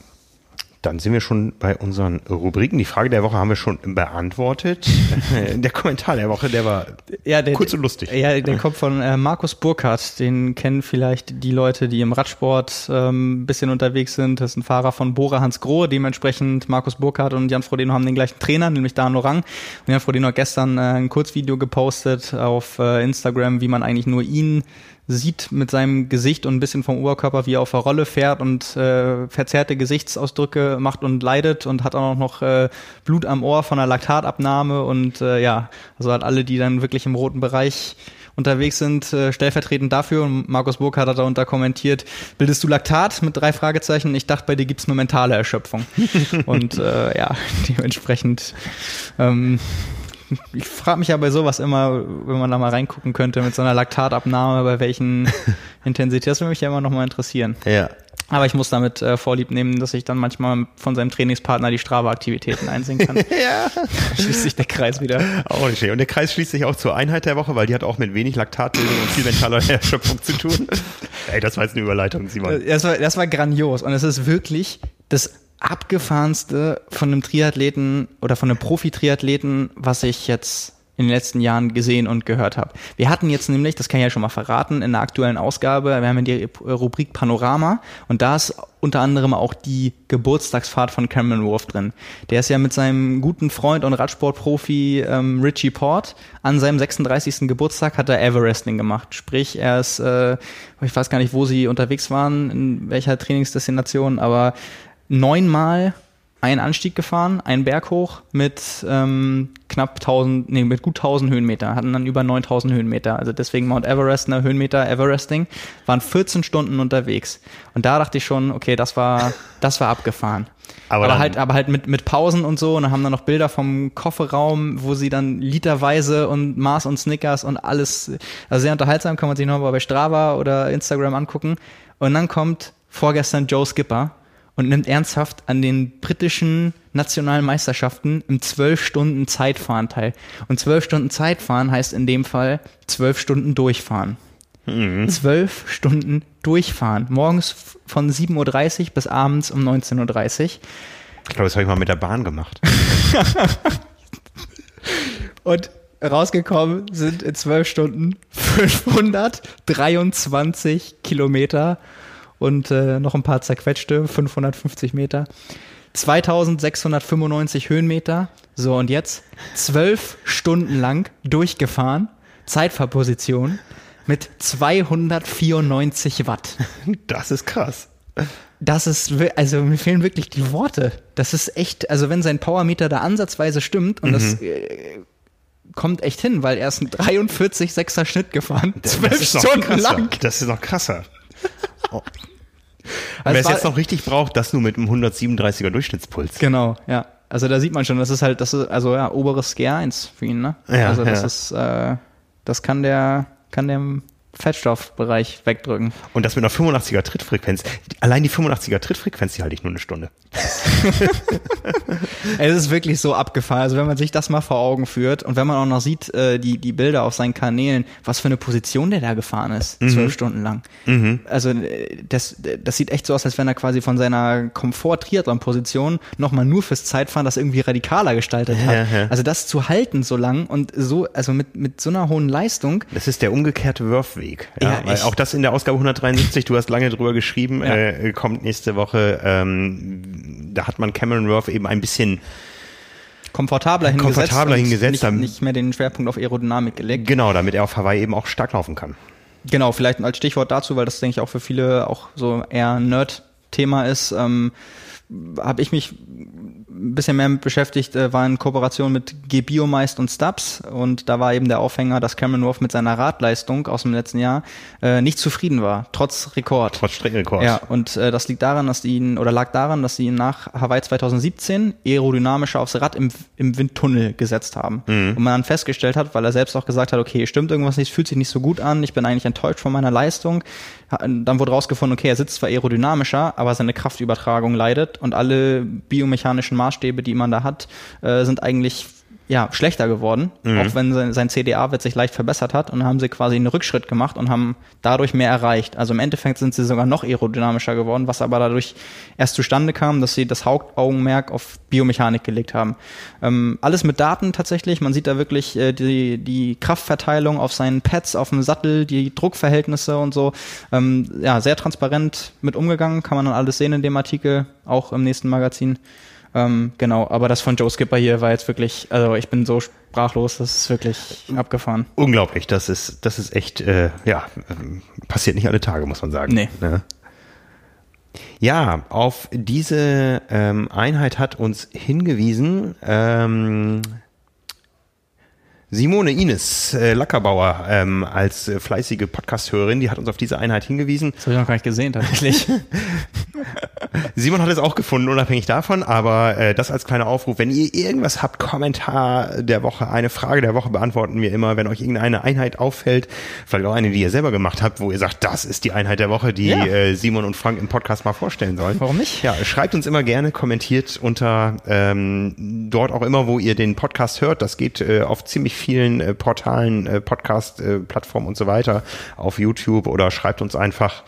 dann sind wir schon bei unseren Rubriken. Die Frage der Woche haben wir schon beantwortet. der Kommentar der Woche, der war ja, der, kurz und lustig. Ja, der kommt von äh, Markus Burkhardt. Den kennen vielleicht die Leute, die im Radsport ähm, bisschen unterwegs sind. Das ist ein Fahrer von Bora Hans Grohe. Dementsprechend Markus Burkhardt und Jan Frodeno haben den gleichen Trainer, nämlich Dan Orang. Und Jan Frodeno hat gestern äh, ein Kurzvideo gepostet auf äh, Instagram, wie man eigentlich nur ihn sieht mit seinem Gesicht und ein bisschen vom Oberkörper, wie er auf der Rolle fährt und äh, verzerrte Gesichtsausdrücke macht und leidet und hat auch noch äh, Blut am Ohr von der Laktatabnahme und äh, ja, also hat alle, die dann wirklich im roten Bereich unterwegs sind, äh, stellvertretend dafür. Und Markus Burkhardt hat darunter kommentiert, bildest du Laktat mit drei Fragezeichen? Ich dachte, bei dir gibt's nur mentale Erschöpfung. und äh, ja, dementsprechend ähm, ich frage mich ja bei sowas immer, wenn man da mal reingucken könnte mit so einer Laktatabnahme, bei welchen Intensität, das würde mich ja immer noch mal interessieren. Ja. Aber ich muss damit äh, vorlieb nehmen, dass ich dann manchmal von seinem Trainingspartner die Strava-Aktivitäten einsehen kann. ja. Schließt sich der Kreis wieder. Auch nicht schön. Und der Kreis schließt sich auch zur Einheit der Woche, weil die hat auch mit wenig Laktatbildung und viel mentaler Erschöpfung zu tun. Ey, das war jetzt eine Überleitung, Simon. Das war, das war grandios. Und es ist wirklich das abgefahrenste von einem Triathleten oder von einem Profi-Triathleten, was ich jetzt in den letzten Jahren gesehen und gehört habe. Wir hatten jetzt nämlich, das kann ich ja schon mal verraten, in der aktuellen Ausgabe, wir haben die Rubrik Panorama und da ist unter anderem auch die Geburtstagsfahrt von Cameron Wolf drin. Der ist ja mit seinem guten Freund und Radsportprofi ähm, Richie Port an seinem 36. Geburtstag hat er Everesting gemacht. Sprich, er ist, äh, ich weiß gar nicht, wo sie unterwegs waren, in welcher Trainingsdestination, aber neunmal einen Anstieg gefahren, einen Berg hoch mit ähm, knapp 1000, nee, mit gut 1000 Höhenmeter, hatten dann über 9000 Höhenmeter. Also deswegen Mount Everest, ne, Höhenmeter, Everesting, waren 14 Stunden unterwegs. Und da dachte ich schon, okay, das war, das war abgefahren. Aber, aber halt, aber halt mit, mit Pausen und so. Und dann haben dann noch Bilder vom Kofferraum, wo sie dann literweise und Mars und Snickers und alles, also sehr unterhaltsam, kann man sich nochmal bei Strava oder Instagram angucken. Und dann kommt vorgestern Joe Skipper und nimmt ernsthaft an den britischen nationalen Meisterschaften im zwölf Stunden Zeitfahren teil. Und zwölf Stunden Zeitfahren heißt in dem Fall zwölf Stunden durchfahren. Mhm. Zwölf Stunden durchfahren. Morgens von 7.30 Uhr bis abends um 19.30 Uhr. Ich glaube, das habe ich mal mit der Bahn gemacht. und rausgekommen sind in zwölf Stunden 523 Kilometer und äh, noch ein paar zerquetschte, 550 Meter. 2695 Höhenmeter. So, und jetzt zwölf Stunden lang durchgefahren, Zeitfahrposition, Mit 294 Watt. Das ist krass. Das ist, also mir fehlen wirklich die Worte. Das ist echt, also wenn sein Powermeter da ansatzweise stimmt und mhm. das äh, kommt echt hin, weil er ist ein 43 6er Schnitt gefahren. Zwölf Stunden lang. Das ist noch krasser. Oh. Also Wer es jetzt noch richtig braucht, das nur mit einem 137er Durchschnittspuls. Genau, ja. Also da sieht man schon, das ist halt, das ist, also ja, oberes G1 für ihn, ne? Ja, also das ja. ist, äh, das kann der, kann der Fettstoffbereich wegdrücken. Und das mit einer 85er Trittfrequenz. Allein die 85er Trittfrequenz, die halte ich nur eine Stunde. es ist wirklich so abgefahren. Also wenn man sich das mal vor Augen führt und wenn man auch noch sieht, äh, die, die Bilder auf seinen Kanälen, was für eine Position der da gefahren ist, mhm. zwölf Stunden lang. Mhm. Also äh, das, das sieht echt so aus, als wenn er quasi von seiner Komfort-Triathlon-Position nochmal nur fürs Zeitfahren das irgendwie radikaler gestaltet hat. Ja, ja. Also das zu halten so lang und so, also mit, mit so einer hohen Leistung. Das ist der umgekehrte Wurf Weg. Ja, ja auch das in der Ausgabe 173, du hast lange drüber geschrieben, ja. äh, kommt nächste Woche. Ähm, da hat man Cameron Worth eben ein bisschen komfortabler hingesetzt, komfortabler hingesetzt nicht, nicht mehr den Schwerpunkt auf Aerodynamik gelegt. Genau, damit er auf Hawaii eben auch stark laufen kann. Genau, vielleicht als Stichwort dazu, weil das denke ich auch für viele auch so eher Nerd-Thema ist. Ähm, habe ich mich ein bisschen mehr beschäftigt, äh, war in Kooperation mit Gebiomeist und Stubbs und da war eben der Aufhänger, dass Cameron Wolf mit seiner Radleistung aus dem letzten Jahr äh, nicht zufrieden war, trotz Rekord. Trotz Streckenrekord. Ja, und äh, das liegt daran, dass die ihn, oder lag daran, dass sie ihn nach Hawaii 2017 aerodynamischer aufs Rad im, im Windtunnel gesetzt haben. Mhm. Und man dann festgestellt hat, weil er selbst auch gesagt hat, okay, stimmt irgendwas nicht, fühlt sich nicht so gut an, ich bin eigentlich enttäuscht von meiner Leistung. Dann wurde rausgefunden, okay, er sitzt zwar aerodynamischer, aber seine Kraftübertragung leidet und alle biomechanischen Maßstäbe, die man da hat, äh, sind eigentlich ja, schlechter geworden, mhm. auch wenn sein, sein CDA-Wert sich leicht verbessert hat und dann haben sie quasi einen Rückschritt gemacht und haben dadurch mehr erreicht. Also im Endeffekt sind sie sogar noch aerodynamischer geworden, was aber dadurch erst zustande kam, dass sie das Hauptaugenmerk auf Biomechanik gelegt haben. Ähm, alles mit Daten tatsächlich. Man sieht da wirklich äh, die, die Kraftverteilung auf seinen Pads, auf dem Sattel, die Druckverhältnisse und so. Ähm, ja, sehr transparent mit umgegangen, kann man dann alles sehen in dem Artikel, auch im nächsten Magazin. Ähm, genau, aber das von Joe Skipper hier war jetzt wirklich, also ich bin so sprachlos, das ist wirklich abgefahren. Unglaublich, das ist, das ist echt, äh, ja, passiert nicht alle Tage, muss man sagen. Nee. Ja. Ja, auf diese ähm, Einheit hat uns hingewiesen ähm, Simone Ines äh, Lackerbauer ähm, als äh, fleißige Podcast-Hörerin, die hat uns auf diese Einheit hingewiesen. Das habe ich noch gar nicht gesehen tatsächlich. Simon hat es auch gefunden, unabhängig davon, aber äh, das als kleiner Aufruf. Wenn ihr irgendwas habt, Kommentar der Woche, eine Frage der Woche beantworten wir immer. Wenn euch irgendeine Einheit auffällt, vielleicht auch eine, die ihr selber gemacht habt, wo ihr sagt, das ist die Einheit der Woche, die ja. äh, Simon und Frank im Podcast mal vorstellen sollen. Warum nicht? Ja, schreibt uns immer gerne, kommentiert unter ähm, dort auch immer, wo ihr den Podcast hört. Das geht äh, auf ziemlich vielen äh, Portalen, äh, Podcast-Plattformen äh, und so weiter, auf YouTube oder schreibt uns einfach.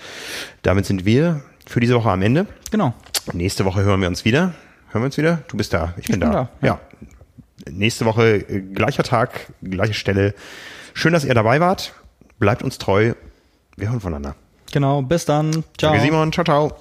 Damit sind wir für diese Woche am Ende. Genau. Nächste Woche hören wir uns wieder. Hören wir uns wieder? Du bist da. Ich bin, ich bin da. da. Ja. ja. Nächste Woche äh, gleicher Tag, gleiche Stelle. Schön, dass ihr dabei wart. Bleibt uns treu. Wir hören voneinander. Genau. Bis dann. Ciao. Danke Simon. Ciao, ciao.